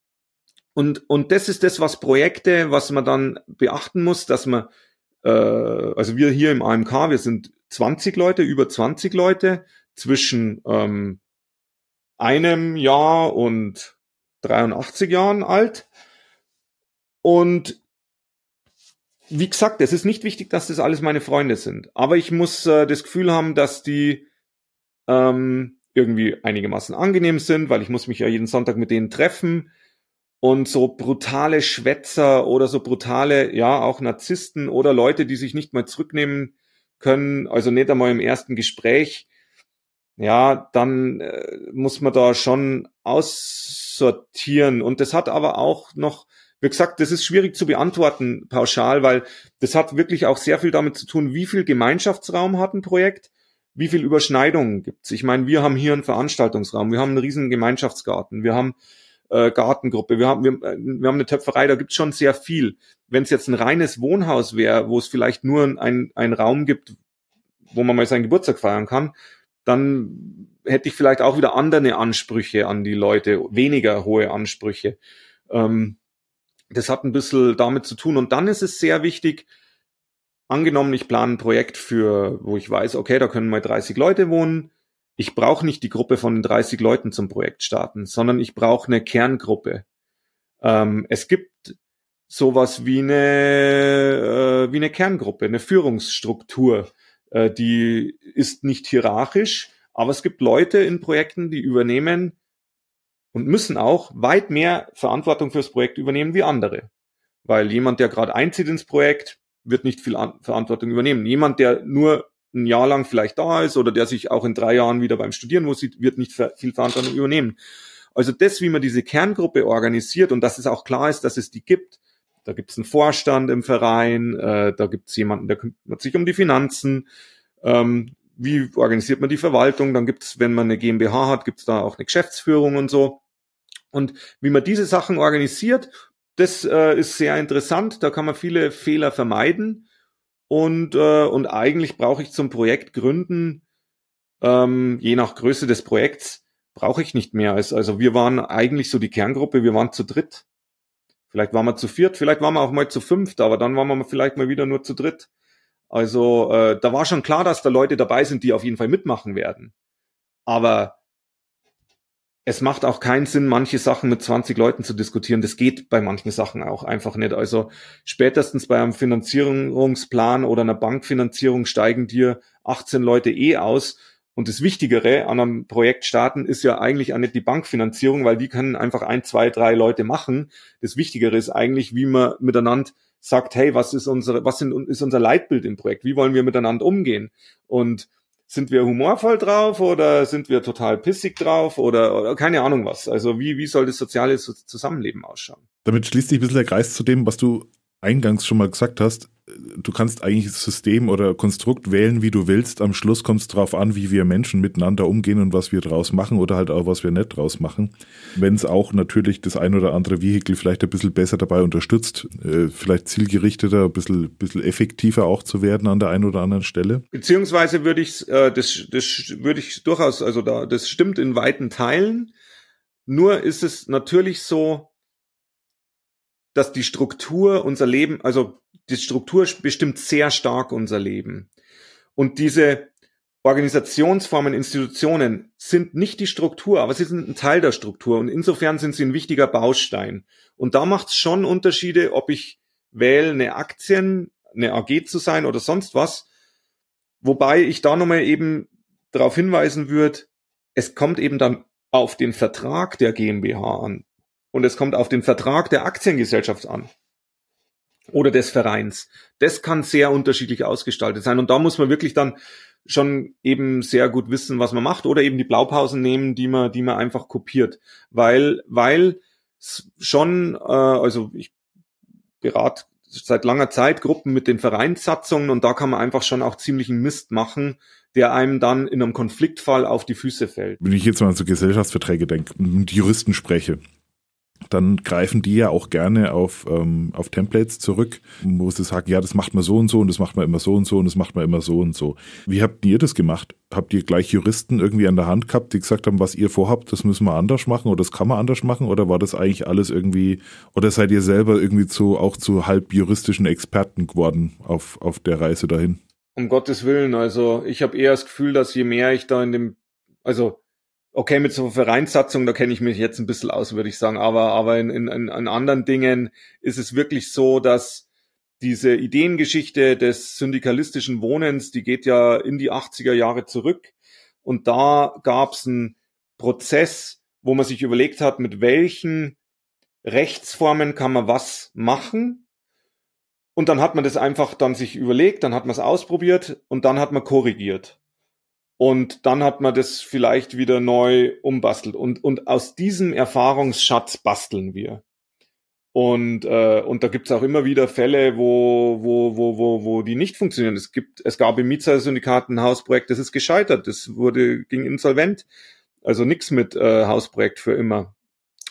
und, und das ist das, was Projekte, was man dann beachten muss, dass man, äh, also wir hier im AMK, wir sind 20 Leute, über 20 Leute zwischen ähm, einem Jahr und 83 Jahren alt. Und wie gesagt, es ist nicht wichtig, dass das alles meine Freunde sind. Aber ich muss äh, das Gefühl haben, dass die ähm, irgendwie einigermaßen angenehm sind, weil ich muss mich ja jeden Sonntag mit denen treffen. Und so brutale Schwätzer oder so brutale, ja, auch Narzissten oder Leute, die sich nicht mal zurücknehmen können, also nicht einmal im ersten Gespräch, ja, dann äh, muss man da schon aussortieren. Und das hat aber auch noch wie gesagt, das ist schwierig zu beantworten pauschal, weil das hat wirklich auch sehr viel damit zu tun, wie viel Gemeinschaftsraum hat ein Projekt, wie viel Überschneidungen gibt's. Ich meine, wir haben hier einen Veranstaltungsraum, wir haben einen riesen Gemeinschaftsgarten, wir haben äh, Gartengruppe, wir haben, wir, äh, wir haben eine Töpferei, da gibt's schon sehr viel. Wenn es jetzt ein reines Wohnhaus wäre, wo es vielleicht nur ein, ein Raum gibt, wo man mal seinen Geburtstag feiern kann, dann hätte ich vielleicht auch wieder andere Ansprüche an die Leute, weniger hohe Ansprüche. Ähm, das hat ein bisschen damit zu tun. Und dann ist es sehr wichtig, angenommen, ich plane ein Projekt für, wo ich weiß, okay, da können mal 30 Leute wohnen. Ich brauche nicht die Gruppe von 30 Leuten zum Projekt starten, sondern ich brauche eine Kerngruppe. Ähm, es gibt sowas wie eine, äh, wie eine Kerngruppe, eine Führungsstruktur. Äh, die ist nicht hierarchisch, aber es gibt Leute in Projekten, die übernehmen und müssen auch weit mehr Verantwortung fürs Projekt übernehmen wie andere. Weil jemand, der gerade einzieht ins Projekt, wird nicht viel Verantwortung übernehmen. Jemand, der nur ein Jahr lang vielleicht da ist oder der sich auch in drei Jahren wieder beim Studieren sieht, wird nicht viel Verantwortung übernehmen. Also das, wie man diese Kerngruppe organisiert und dass es auch klar ist, dass es die gibt. Da gibt es einen Vorstand im Verein, äh, da gibt es jemanden, der kümmert sich um die Finanzen. Ähm, wie organisiert man die Verwaltung? Dann gibt es, wenn man eine GmbH hat, gibt es da auch eine Geschäftsführung und so. Und wie man diese Sachen organisiert, das äh, ist sehr interessant. Da kann man viele Fehler vermeiden. Und, äh, und eigentlich brauche ich zum Projekt gründen, ähm, je nach Größe des Projekts, brauche ich nicht mehr. Als, also wir waren eigentlich so die Kerngruppe, wir waren zu dritt. Vielleicht waren wir zu viert, vielleicht waren wir auch mal zu fünft, aber dann waren wir vielleicht mal wieder nur zu dritt. Also äh, da war schon klar, dass da Leute dabei sind, die auf jeden Fall mitmachen werden. Aber es macht auch keinen Sinn, manche Sachen mit 20 Leuten zu diskutieren. Das geht bei manchen Sachen auch einfach nicht. Also spätestens bei einem Finanzierungsplan oder einer Bankfinanzierung steigen dir 18 Leute eh aus. Und das Wichtigere an einem Projekt starten ist ja eigentlich auch nicht die Bankfinanzierung, weil die können einfach ein, zwei, drei Leute machen. Das Wichtigere ist eigentlich, wie man miteinander sagt, hey, was ist unsere, was sind, ist unser Leitbild im Projekt? Wie wollen wir miteinander umgehen? Und sind wir humorvoll drauf oder sind wir total pissig drauf oder, oder keine Ahnung was. Also wie, wie soll das soziale Zusammenleben ausschauen? Damit schließt sich ein bisschen der Kreis zu dem, was du eingangs schon mal gesagt hast, du kannst eigentlich System oder Konstrukt wählen, wie du willst. Am Schluss kommt es darauf an, wie wir Menschen miteinander umgehen und was wir draus machen oder halt auch, was wir nicht draus machen. Wenn es auch natürlich das ein oder andere Vehikel vielleicht ein bisschen besser dabei unterstützt, äh, vielleicht zielgerichteter, ein bisschen, bisschen effektiver auch zu werden an der einen oder anderen Stelle. Beziehungsweise würde ich, äh, das, das würde ich durchaus, also da, das stimmt in weiten Teilen. Nur ist es natürlich so, dass die Struktur unser Leben, also die Struktur bestimmt sehr stark unser Leben. Und diese Organisationsformen, Institutionen sind nicht die Struktur, aber sie sind ein Teil der Struktur und insofern sind sie ein wichtiger Baustein. Und da macht es schon Unterschiede, ob ich wähle, eine Aktien, eine AG zu sein oder sonst was. Wobei ich da nochmal eben darauf hinweisen würde, es kommt eben dann auf den Vertrag der GmbH an und es kommt auf den Vertrag der Aktiengesellschaft an oder des Vereins. Das kann sehr unterschiedlich ausgestaltet sein und da muss man wirklich dann schon eben sehr gut wissen, was man macht oder eben die Blaupausen nehmen, die man, die man einfach kopiert, weil, weil schon, äh, also ich berate seit langer Zeit Gruppen mit den Vereinssatzungen und da kann man einfach schon auch ziemlichen Mist machen, der einem dann in einem Konfliktfall auf die Füße fällt. Wenn ich jetzt mal so Gesellschaftsverträge denke, mit Juristen spreche, dann greifen die ja auch gerne auf, ähm, auf Templates zurück, wo sie sagen, ja, das macht man so und so und das macht man immer so und so und das macht man immer so und so. Wie habt ihr das gemacht? Habt ihr gleich Juristen irgendwie an der Hand gehabt, die gesagt haben, was ihr vorhabt, das müssen wir anders machen oder das kann man anders machen oder war das eigentlich alles irgendwie, oder seid ihr selber irgendwie zu, auch zu halb juristischen Experten geworden auf, auf der Reise dahin? Um Gottes Willen, also ich habe eher das Gefühl, dass je mehr ich da in dem, also okay, mit so Vereinssatzung, da kenne ich mich jetzt ein bisschen aus, würde ich sagen, aber, aber in, in, in anderen Dingen ist es wirklich so, dass diese Ideengeschichte des syndikalistischen Wohnens, die geht ja in die 80er Jahre zurück. Und da gab es einen Prozess, wo man sich überlegt hat, mit welchen Rechtsformen kann man was machen. Und dann hat man das einfach dann sich überlegt, dann hat man es ausprobiert und dann hat man korrigiert. Und dann hat man das vielleicht wieder neu umbastelt. Und, und aus diesem Erfahrungsschatz basteln wir. Und, äh, und da gibt's auch immer wieder Fälle, wo, wo, wo, wo, wo die nicht funktionieren. Es gibt, es gab im Mietzahler-Syndikat ein Hausprojekt, das ist gescheitert, das wurde, ging insolvent. Also nichts mit äh, Hausprojekt für immer.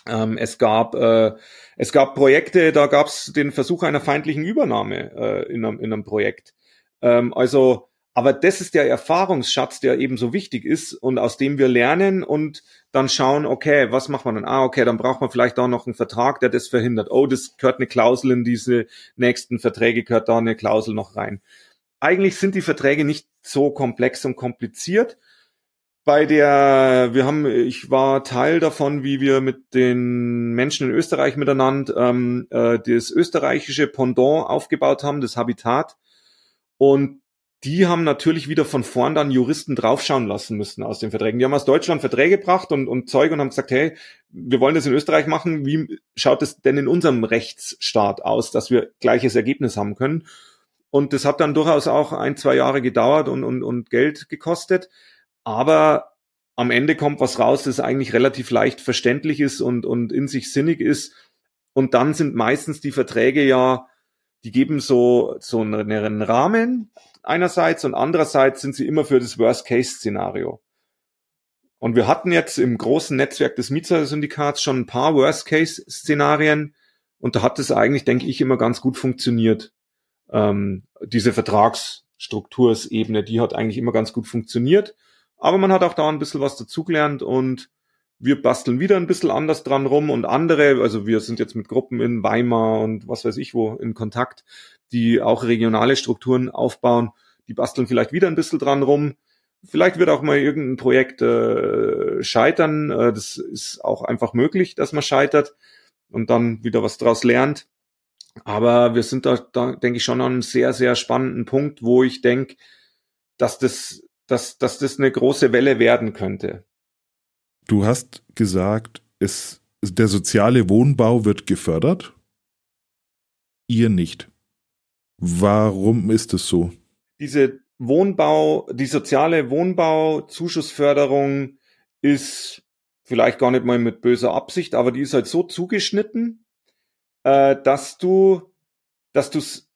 Ähm, es gab äh, es gab Projekte, da gab's den Versuch einer feindlichen Übernahme äh, in, einem, in einem Projekt. Ähm, also Aber das ist der Erfahrungsschatz, der eben so wichtig ist und aus dem wir lernen und dann schauen, okay, was macht man dann? Ah, okay, dann braucht man vielleicht auch noch einen Vertrag, der das verhindert. Oh, das gehört eine Klausel in diese nächsten Verträge, gehört da eine Klausel noch rein. Eigentlich sind die Verträge nicht so komplex und kompliziert. Bei der, wir haben, ich war Teil davon, wie wir mit den Menschen in Österreich miteinander ähm, äh, das österreichische Pendant aufgebaut haben, das Habitat. Und die haben natürlich wieder von vorn dann Juristen draufschauen lassen müssen aus den Verträgen. Die haben aus Deutschland Verträge gebracht und, und Zeug und haben gesagt, hey, wir wollen das in Österreich machen. Wie schaut es denn in unserem Rechtsstaat aus, dass wir gleiches Ergebnis haben können? Und das hat dann durchaus auch ein, zwei Jahre gedauert und, und, und Geld gekostet. Aber am Ende kommt was raus, das eigentlich relativ leicht verständlich ist und, und in sich sinnig ist. Und dann sind meistens die Verträge ja, die geben so, so einen Rahmen, einerseits und andererseits sind sie immer für das Worst-Case-Szenario. Und wir hatten jetzt im großen Netzwerk des Mietshäuser-Syndikats schon ein paar Worst-Case-Szenarien und da hat es eigentlich, denke ich, immer ganz gut funktioniert. Ähm, diese Vertragsstruktursebene, die hat eigentlich immer ganz gut funktioniert. Aber man hat auch da ein bisschen was dazugelernt und wir basteln wieder ein bisschen anders dran rum und andere, also wir sind jetzt mit Gruppen in Weimar und was weiß ich wo in Kontakt, die auch regionale Strukturen aufbauen, die basteln vielleicht wieder ein bisschen dran rum. Vielleicht wird auch mal irgendein Projekt äh, scheitern. Äh, das ist auch einfach möglich, dass man scheitert und dann wieder was draus lernt. Aber wir sind da, da denke ich, schon an einem sehr, sehr spannenden Punkt, wo ich denke, dass das, dass, dass das eine große Welle werden könnte. Du hast gesagt, es, der soziale Wohnbau wird gefördert. Ihr nicht. Warum ist es so? Diese Wohnbau, die soziale Wohnbauzuschussförderung ist vielleicht gar nicht mal mit böser Absicht, aber die ist halt so zugeschnitten, äh, dass du, dass du es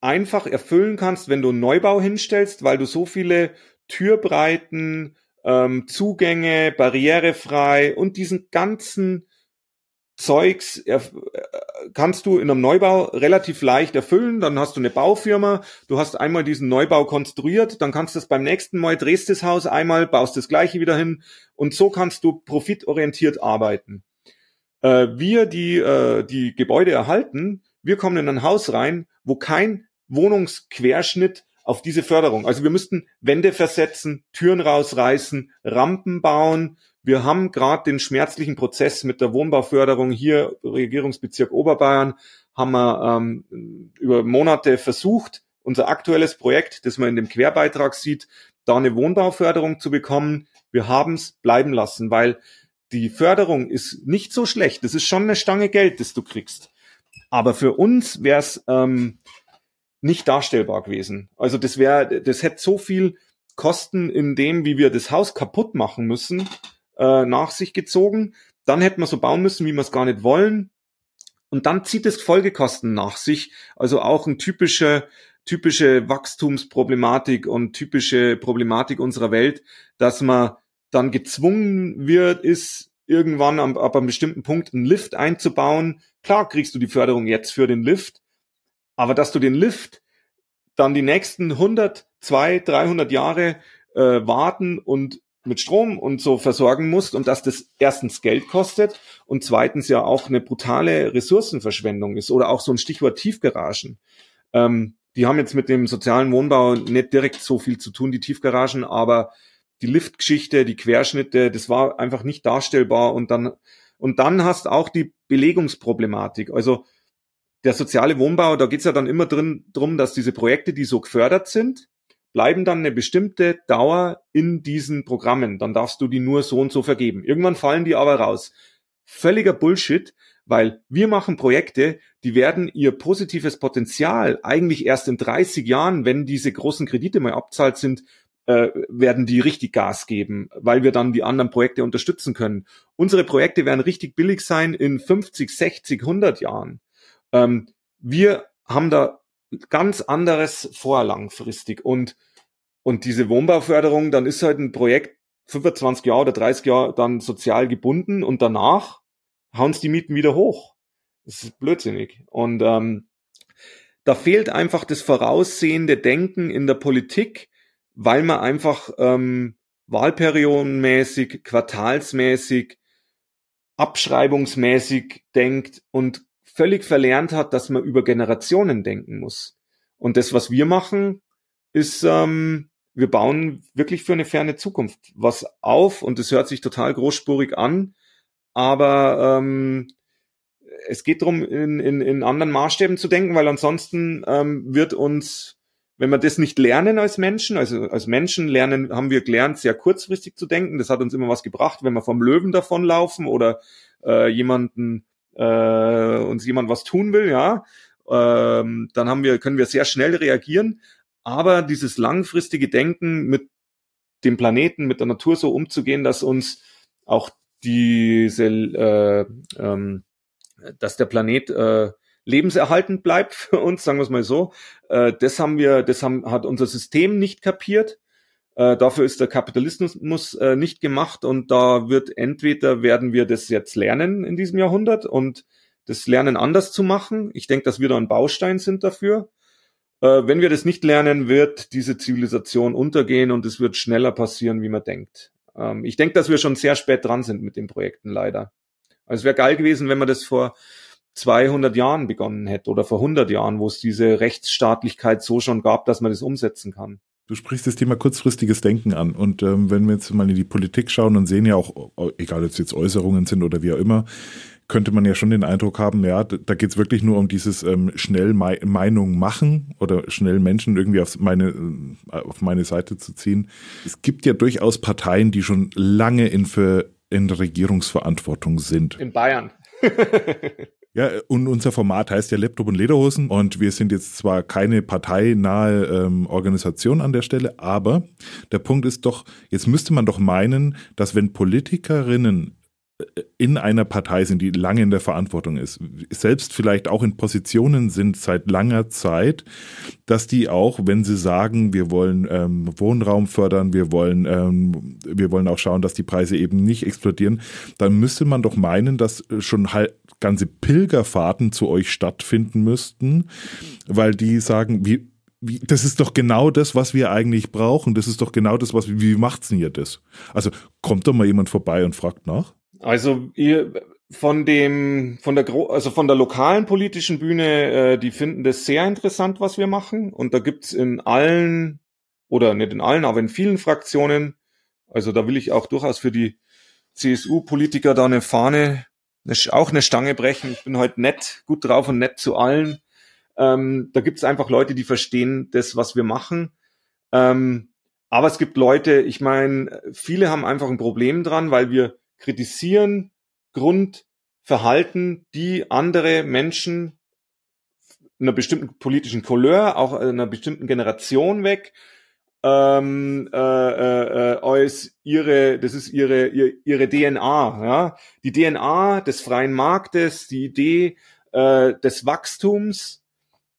einfach erfüllen kannst, wenn du einen Neubau hinstellst, weil du so viele Türbreiten, ähm, Zugänge, barrierefrei und diesen ganzen Zeugs äh, kannst du in einem Neubau relativ leicht erfüllen. Dann hast du eine Baufirma, du hast einmal diesen Neubau konstruiert, dann kannst du es beim nächsten Mal drehst das Haus einmal, baust das gleiche wieder hin und so kannst du profitorientiert arbeiten. Äh, wir, die äh, die Gebäude erhalten, wir kommen in ein Haus rein, wo kein Wohnungsquerschnitt auf diese Förderung. Also wir müssten Wände versetzen, Türen rausreißen, Rampen bauen. Wir haben gerade den schmerzlichen Prozess mit der Wohnbauförderung hier, Regierungsbezirk Oberbayern, haben wir ähm, über Monate versucht, unser aktuelles Projekt, das man in dem Querbeitrag sieht, da eine Wohnbauförderung zu bekommen. Wir haben es bleiben lassen, weil die Förderung ist nicht so schlecht. Das ist schon eine Stange Geld, das du kriegst. Aber für uns wäre es ähm, nicht darstellbar gewesen. Also das wäre, das hätte so viel Kosten in dem, wie wir das Haus kaputt machen müssen, äh, nach sich gezogen. Dann hätten wir so bauen müssen, wie wir es gar nicht wollen. Und dann zieht es Folgekosten nach sich. Also auch ein typische, typische Wachstumsproblematik und typische Problematik unserer Welt, dass man dann gezwungen wird, ist irgendwann ab, ab einem bestimmten Punkt einen Lift einzubauen. Klar kriegst du die Förderung jetzt für den Lift, aber dass du den Lift dann die nächsten 100, 200, 300 Jahre äh, warten und mit Strom und so versorgen musst und dass das erstens Geld kostet und zweitens ja auch eine brutale Ressourcenverschwendung ist oder auch so ein Stichwort Tiefgaragen. Ähm, die haben jetzt mit dem sozialen Wohnbau nicht direkt so viel zu tun, die Tiefgaragen, aber die Liftgeschichte, die Querschnitte, das war einfach nicht darstellbar und dann und dann hast auch die Belegungsproblematik. Also der soziale Wohnbau, da geht's ja dann immer drin drum, dass diese Projekte, die so gefördert sind, bleiben dann eine bestimmte Dauer in diesen Programmen. Dann darfst du die nur so und so vergeben. Irgendwann fallen die aber raus. Völliger Bullshit, weil wir machen Projekte, die werden ihr positives Potenzial eigentlich erst in 30 Jahren, wenn diese großen Kredite mal abzahlt sind, äh, werden die richtig Gas geben, weil wir dann die anderen Projekte unterstützen können. Unsere Projekte werden richtig billig sein in 50, 60, 100 Jahren. Ähm, wir haben da ganz anderes vor langfristig und, und diese Wohnbauförderung, dann ist halt ein Projekt 25 Jahre oder 30 Jahre dann sozial gebunden und danach hauen die Mieten wieder hoch. Das ist blödsinnig. Und ähm, da fehlt einfach das voraussehende Denken in der Politik, weil man einfach ähm, wahlperiodenmäßig, quartalsmäßig, abschreibungsmäßig denkt und völlig verlernt hat, dass man über Generationen denken muss. Und das, was wir machen, ist, ähm, wir bauen wirklich für eine ferne Zukunft was auf und es hört sich total großspurig an, aber ähm, es geht darum, in, in, in anderen Maßstäben zu denken, weil ansonsten ähm, wird uns, wenn wir das nicht lernen als Menschen, also als Menschen lernen, haben wir gelernt, sehr kurzfristig zu denken. Das hat uns immer was gebracht, wenn wir vom Löwen davonlaufen oder äh, jemanden äh, uns jemand was tun will, ja, ähm, dann haben wir, können wir sehr schnell reagieren. Aber dieses langfristige Denken mit dem Planeten, mit der Natur so umzugehen, dass uns auch diese, äh, ähm, dass der Planet äh, lebenserhaltend bleibt für uns, sagen wir es mal so. Äh, das haben wir, das haben, hat unser System nicht kapiert. Äh, dafür ist der Kapitalismus äh, nicht gemacht und da wird entweder werden wir das jetzt lernen in diesem Jahrhundert und das Lernen anders zu machen. Ich denke, dass wir da ein Baustein sind dafür. Äh, wenn wir das nicht lernen, wird diese Zivilisation untergehen und es wird schneller passieren, wie man denkt. Ähm, ich denke, dass wir schon sehr spät dran sind mit den Projekten leider. Also es wäre geil gewesen, wenn man das vor 200 Jahren begonnen hätte oder vor 100 Jahren, wo es diese Rechtsstaatlichkeit so schon gab, dass man das umsetzen kann. Du sprichst das Thema kurzfristiges Denken an. Und ähm, wenn wir jetzt mal in die Politik schauen und sehen ja auch, egal ob es jetzt Äußerungen sind oder wie auch immer, könnte man ja schon den Eindruck haben, ja, da geht's wirklich nur um dieses ähm, schnell Me Meinung machen oder schnell Menschen irgendwie auf meine, äh, auf meine Seite zu ziehen. Es gibt ja durchaus Parteien, die schon lange in, für, in Regierungsverantwortung sind. In Bayern. Ja, und unser Format heißt ja Laptop und Lederhosen. Und wir sind jetzt zwar keine parteinahe ähm, Organisation an der Stelle, aber der Punkt ist doch, jetzt müsste man doch meinen, dass wenn Politikerinnen in einer Partei sind, die lange in der Verantwortung ist, selbst vielleicht auch in Positionen sind seit langer Zeit, dass die auch, wenn sie sagen, wir wollen ähm, Wohnraum fördern, wir wollen, ähm, wir wollen auch schauen, dass die Preise eben nicht explodieren, dann müsste man doch meinen, dass schon halt ganze Pilgerfahrten zu euch stattfinden müssten, weil die sagen, wie, wie, das ist doch genau das, was wir eigentlich brauchen. Das ist doch genau das, was, wie macht's denn ihr das? Also kommt da mal jemand vorbei und fragt nach? Also ihr von dem von der also von der lokalen politischen Bühne, äh, die finden das sehr interessant, was wir machen. Und da gibt's in allen oder nicht in allen, aber in vielen Fraktionen. Also da will ich auch durchaus für die CSU-Politiker da eine Fahne, eine, auch eine Stange brechen. Ich bin heute nett, gut drauf und nett zu allen. Ähm, da gibt's einfach Leute, die verstehen das, was wir machen. Ähm, aber es gibt Leute, ich meine, viele haben einfach ein Problem dran, weil wir kritisieren Grundverhalten, die andere Menschen einer bestimmten politischen Couleur, auch einer bestimmten Generation weg, ähm, äh, äh, äh als ihre, das ist ihre, ihre, ihre DNA, ja, die DNA des freien Marktes, die Idee äh, des Wachstums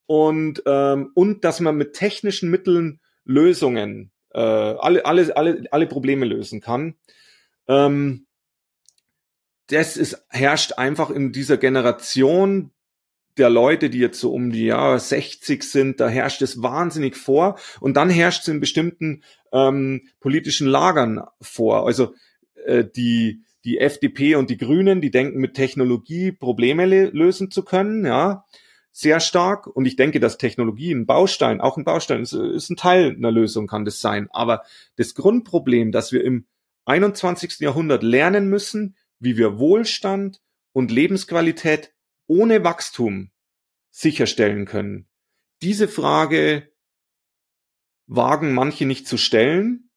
und ähm, und dass man mit technischen Mitteln Lösungen, äh, alle alle alle alle Probleme lösen kann. Ähm, das ist, herrscht einfach in dieser Generation der Leute, die jetzt so um die Jahre 60 sind, da herrscht es wahnsinnig vor und dann herrscht es in bestimmten ähm, politischen Lagern vor. Also äh, die die FDP und die Grünen, die denken mit Technologie Probleme lösen zu können, ja, sehr stark. Und ich denke, dass Technologie ein Baustein, auch ein Baustein ist, ist ein Teil einer Lösung, kann das sein. Aber das Grundproblem, dass wir im 21. Jahrhundert lernen müssen, wie wir Wohlstand und Lebensqualität ohne Wachstum sicherstellen können. Diese Frage wagen manche nicht zu stellen.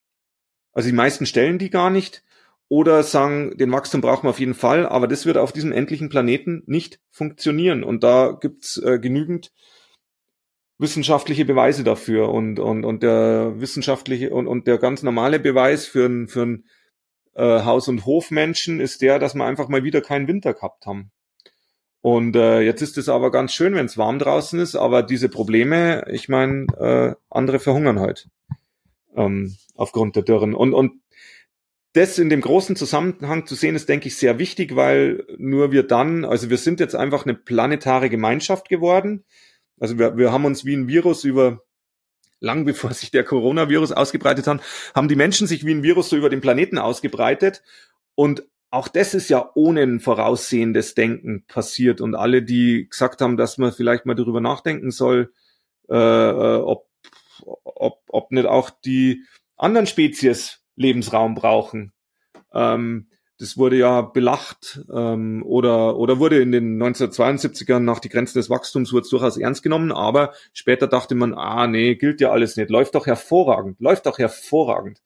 Also die meisten stellen die gar nicht oder sagen, den Wachstum brauchen wir auf jeden Fall, aber das wird auf diesem endlichen Planeten nicht funktionieren. Und da gibt's äh, genügend wissenschaftliche Beweise dafür und, und, und der wissenschaftliche und, und der ganz normale Beweis für ein, für ein äh, Haus- und Hofmenschen ist der, dass wir einfach mal wieder keinen Winter gehabt haben. Und äh, jetzt ist es aber ganz schön, wenn es warm draußen ist, aber diese Probleme, ich meine, äh, andere verhungern halt ähm, aufgrund der Dürren. Und, und das in dem großen Zusammenhang zu sehen, ist, denke ich, sehr wichtig, weil nur wir dann, also wir sind jetzt einfach eine planetare Gemeinschaft geworden. Also wir, wir haben uns wie ein Virus über lang bevor sich der Coronavirus ausgebreitet hat, haben die Menschen sich wie ein Virus so über den Planeten ausgebreitet. Und auch das ist ja ohne ein voraussehendes Denken passiert. Und alle, die gesagt haben, dass man vielleicht mal darüber nachdenken soll, äh, äh ob, ob, ob nicht auch die anderen Spezies Lebensraum brauchen. Ähm, das wurde ja belacht ähm, oder, oder wurde in den 1972ern nach die Grenzen des Wachstums wurde es durchaus ernst genommen, aber später dachte man, ah nee, gilt ja alles nicht, läuft doch hervorragend, läuft doch hervorragend.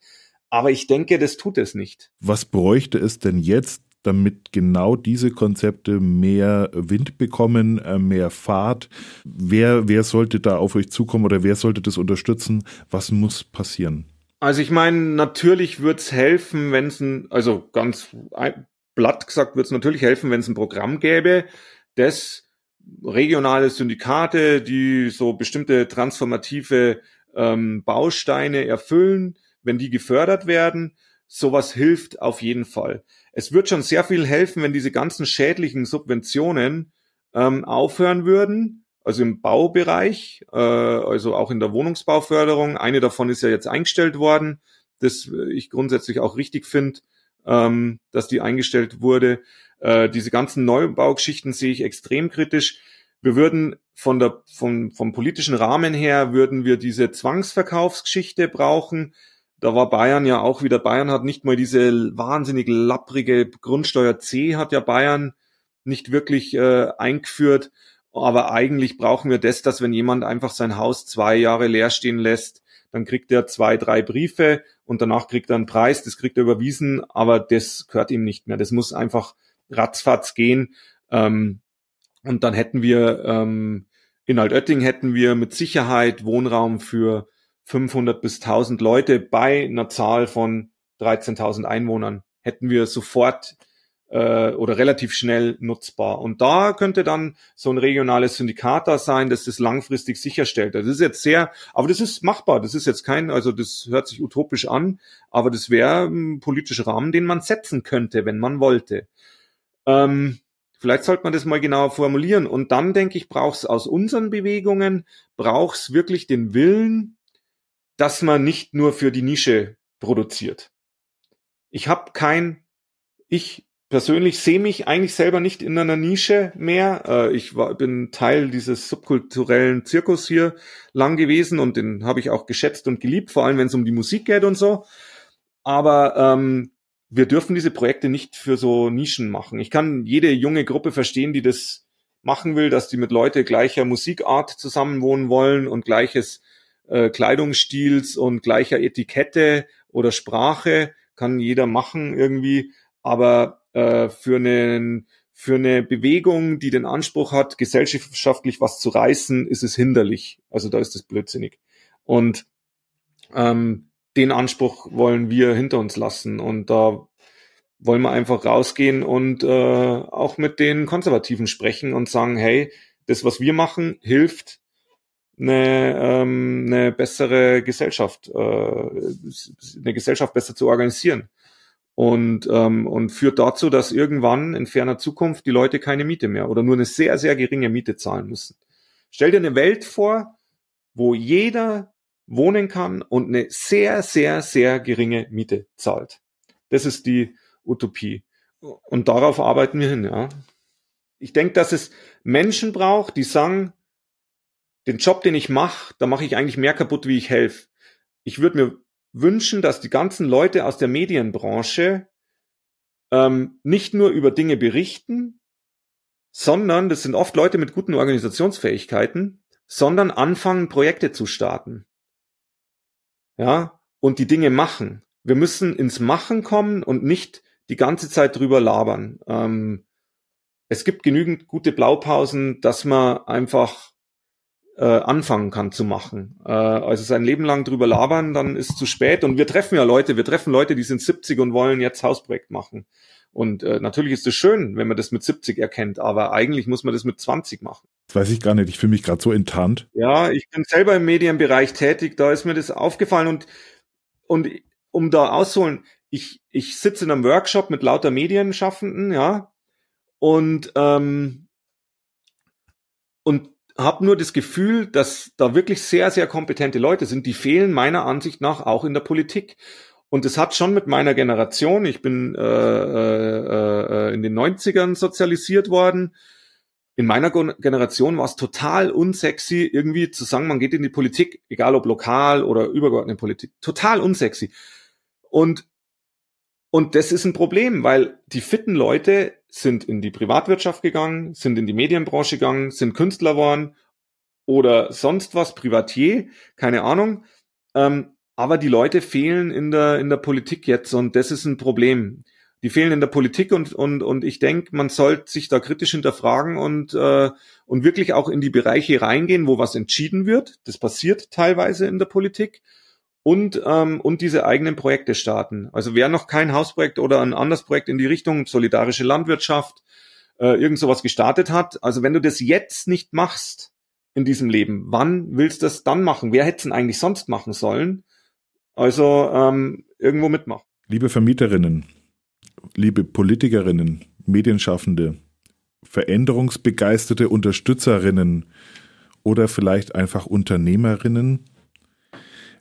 Aber ich denke, das tut es nicht. Was bräuchte es denn jetzt, damit genau diese Konzepte mehr Wind bekommen, äh, mehr Fahrt? Wer, wer sollte da auf euch zukommen oder wer sollte das unterstützen? Was muss passieren? Also ich meine, natürlich wird's helfen, wenn es ein, also ganz blatt gesagt, wird's natürlich helfen, wenn es ein Programm gäbe, das regionale Syndikate, die so bestimmte transformative ähm, Bausteine erfüllen, wenn die gefördert werden, sowas hilft auf jeden Fall. Es wird schon sehr viel helfen, wenn diese ganzen schädlichen Subventionen ähm, aufhören würden also im Baubereich, äh, also auch in der Wohnungsbauförderung. Eine davon ist ja jetzt eingestellt worden, das ich grundsätzlich auch richtig finde, ähm, dass die eingestellt wurde. Äh, diese ganzen Neubaugeschichten sehe ich extrem kritisch. Wir würden von der, vom, vom politischen Rahmen her würden wir diese Zwangsverkaufsgeschichte brauchen. Da war Bayern ja auch wieder, Bayern hat nicht mal diese wahnsinnig lapprige Grundsteuer C hat ja Bayern nicht wirklich äh, eingeführt. Aber eigentlich brauchen wir das, dass wenn jemand einfach sein Haus zwei Jahre leer stehen lässt, dann kriegt er zwei, drei Briefe und danach kriegt er einen Preis, das kriegt er überwiesen, aber das gehört ihm nicht mehr. Das muss einfach ratzfatz gehen. Ähm, und dann hätten wir ähm, in Altötting hätten wir mit Sicherheit Wohnraum für 500 bis 1000 Leute bei einer Zahl von 13.000 Einwohnern. Hätten wir sofort äh, oder relativ schnell nutzbar. Und da könnte dann so ein regionales Syndikat da sein, das das langfristig sicherstellt. Das ist jetzt sehr, aber das ist machbar. Das ist jetzt kein, also das hört sich utopisch an, aber das wäre ein politischer Rahmen, den man setzen könnte, wenn man wollte. Ähm, Vielleicht sollte man das mal genauer formulieren. Und dann denke ich, braucht es aus unseren Bewegungen, braucht es wirklich den Willen, dass man nicht nur für die Nische produziert. Ich habe kein, ich persönlich sehe mich eigentlich selber nicht in einer Nische mehr. Äh, ich war, bin Teil dieses subkulturellen Zirkus hier lang gewesen und den habe ich auch geschätzt und geliebt, vor allem wenn es um die Musik geht und so. Aber ähm, wir dürfen diese Projekte nicht für so Nischen machen. Ich kann jede junge Gruppe verstehen, die das machen will, dass die mit Leute gleicher Musikart zusammenwohnen wollen und gleiches äh, Kleidungsstils und gleicher Etikette oder Sprache kann jeder machen irgendwie. Aber äh, für einen für eine Bewegung, die den Anspruch hat, gesellschaftlich was zu reißen, ist es hinderlich. Also da ist es blödsinnig. Und ähm, den Anspruch wollen wir hinter uns lassen. Und da wollen wir einfach rausgehen und äh, auch mit den Konservativen sprechen und sagen, hey, das, was wir machen, hilft eine, ähm, eine bessere Gesellschaft, äh, eine Gesellschaft besser zu organisieren und, ähm, und führt dazu, dass irgendwann in ferner Zukunft die Leute keine Miete mehr oder nur eine sehr, sehr geringe Miete zahlen müssen. Stell dir eine Welt vor, wo jeder wohnen kann und eine sehr, sehr, sehr geringe Miete zahlt. Das ist die Utopie. Und darauf arbeiten wir hin, ja. Ich denke, dass es Menschen braucht, die sagen, den Job, den ich mache, da mache ich eigentlich mehr kaputt, wie ich helfe. Ich würde mir wünschen, dass die ganzen Leute aus der Medienbranche ähm, nicht nur über Dinge berichten, sondern, das sind oft Leute mit guten Organisationsfähigkeiten, sondern anfangen, Projekte zu starten. Ja, und die Dinge machen. Wir müssen ins Machen kommen und nicht die ganze Zeit drüber labern. Ähm, es gibt genügend gute Blaupausen, dass man einfach äh, anfangen kann zu machen. Äh, also sein Leben lang drüber labern, dann ist zu spät. Und wir treffen ja Leute, wir treffen Leute, die sind 70 und wollen jetzt Hausprojekt machen. Und äh, natürlich ist es schön, wenn man das mit 70 erkennt, aber eigentlich muss man das mit 20 machen. Das weiß ich gar nicht, ich fühle mich gerade so enttarnt. Ja, ich bin selber im Medienbereich tätig, da ist mir das aufgefallen und, und um da auszuholen, ich, ich sitze in einem Workshop mit lauter Medienschaffenden, ja, und, ähm, und habe nur das Gefühl, dass da wirklich sehr, sehr kompetente Leute sind, die fehlen meiner Ansicht nach auch in der Politik. Und es hat schon mit meiner Generation, ich bin äh, äh, äh in den 90ern sozialisiert worden, in meiner Generation war es total unsexy, irgendwie zu sagen, man geht in die Politik, egal ob lokal oder übergeordnete Politik, total unsexy. Und, und das ist ein Problem, weil die fitten Leute sind in die Privatwirtschaft gegangen, sind in die Medienbranche gegangen, sind Künstler geworden oder sonst was, Privatier, keine Ahnung. Ähm, aber die Leute fehlen in der, in der Politik jetzt und das ist ein Problem die fehlen in der Politik und, und, und ich denke, man sollte sich da kritisch hinterfragen und, äh, und wirklich auch in die Bereiche reingehen, wo was entschieden wird. Das passiert teilweise in der Politik. Und, ähm, und diese eigenen Projekte starten. Also wer noch kein Hausprojekt oder ein anderes Projekt in die Richtung solidarische Landwirtschaft, äh, irgend sowas gestartet hat, also wenn du das jetzt nicht machst in diesem Leben, wann willst du das dann machen? Wer hätte es denn eigentlich sonst machen sollen? Also ähm, irgendwo mitmachen. Liebe Vermieterinnen, liebe Politikerinnen, Medienschaffende, veränderungsbegeisterte Unterstützerinnen oder vielleicht einfach Unternehmerinnen,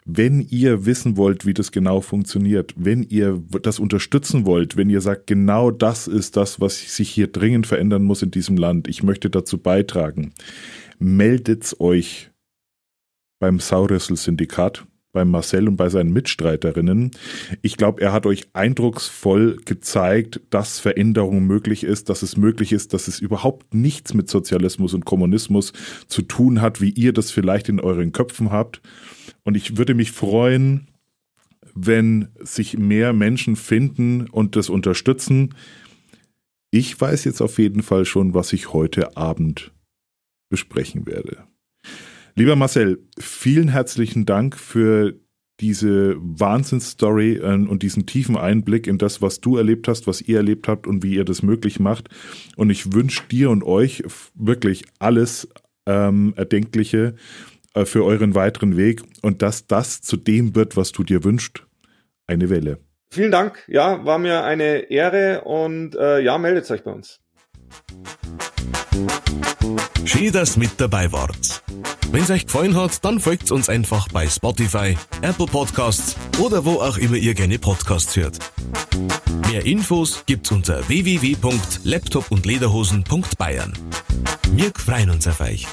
wenn ihr wissen wollt, wie das genau funktioniert, wenn ihr das unterstützen wollt, wenn ihr sagt, genau das ist das, was sich hier dringend verändern muss in diesem Land, ich möchte dazu beitragen, meldet euch beim Saurüssel-Syndikat bei Marcel und bei seinen Mitstreiterinnen. Ich glaube, er hat euch eindrucksvoll gezeigt, dass Veränderung möglich ist, dass es möglich ist, dass es überhaupt nichts mit Sozialismus und Kommunismus zu tun hat, wie ihr das vielleicht in euren Köpfen habt. Und ich würde mich freuen, wenn sich mehr Menschen finden und das unterstützen. Ich weiß jetzt auf jeden Fall schon, was ich heute Abend besprechen werde. Lieber Marcel, vielen herzlichen Dank für diese Wahnsinnsstory äh, und diesen tiefen Einblick in das, was du erlebt hast, was ihr erlebt habt und wie ihr das möglich macht. Und ich wünsche dir und euch wirklich alles ähm, Erdenkliche äh, für euren weiteren Weg und dass das zu dem wird, was du dir wünschst. Eine Welle. Vielen Dank. Ja, war mir eine Ehre und äh, ja, meldet euch bei uns. Schön, dass mit dabei wart. Wenn es euch gefallen hat, dann folgt uns einfach bei Spotify, Apple Podcasts oder wo auch immer ihr gerne Podcasts hört. Mehr Infos gibt's unter www.laptopundlederhosen.bayern. Wir freuen uns auf euch.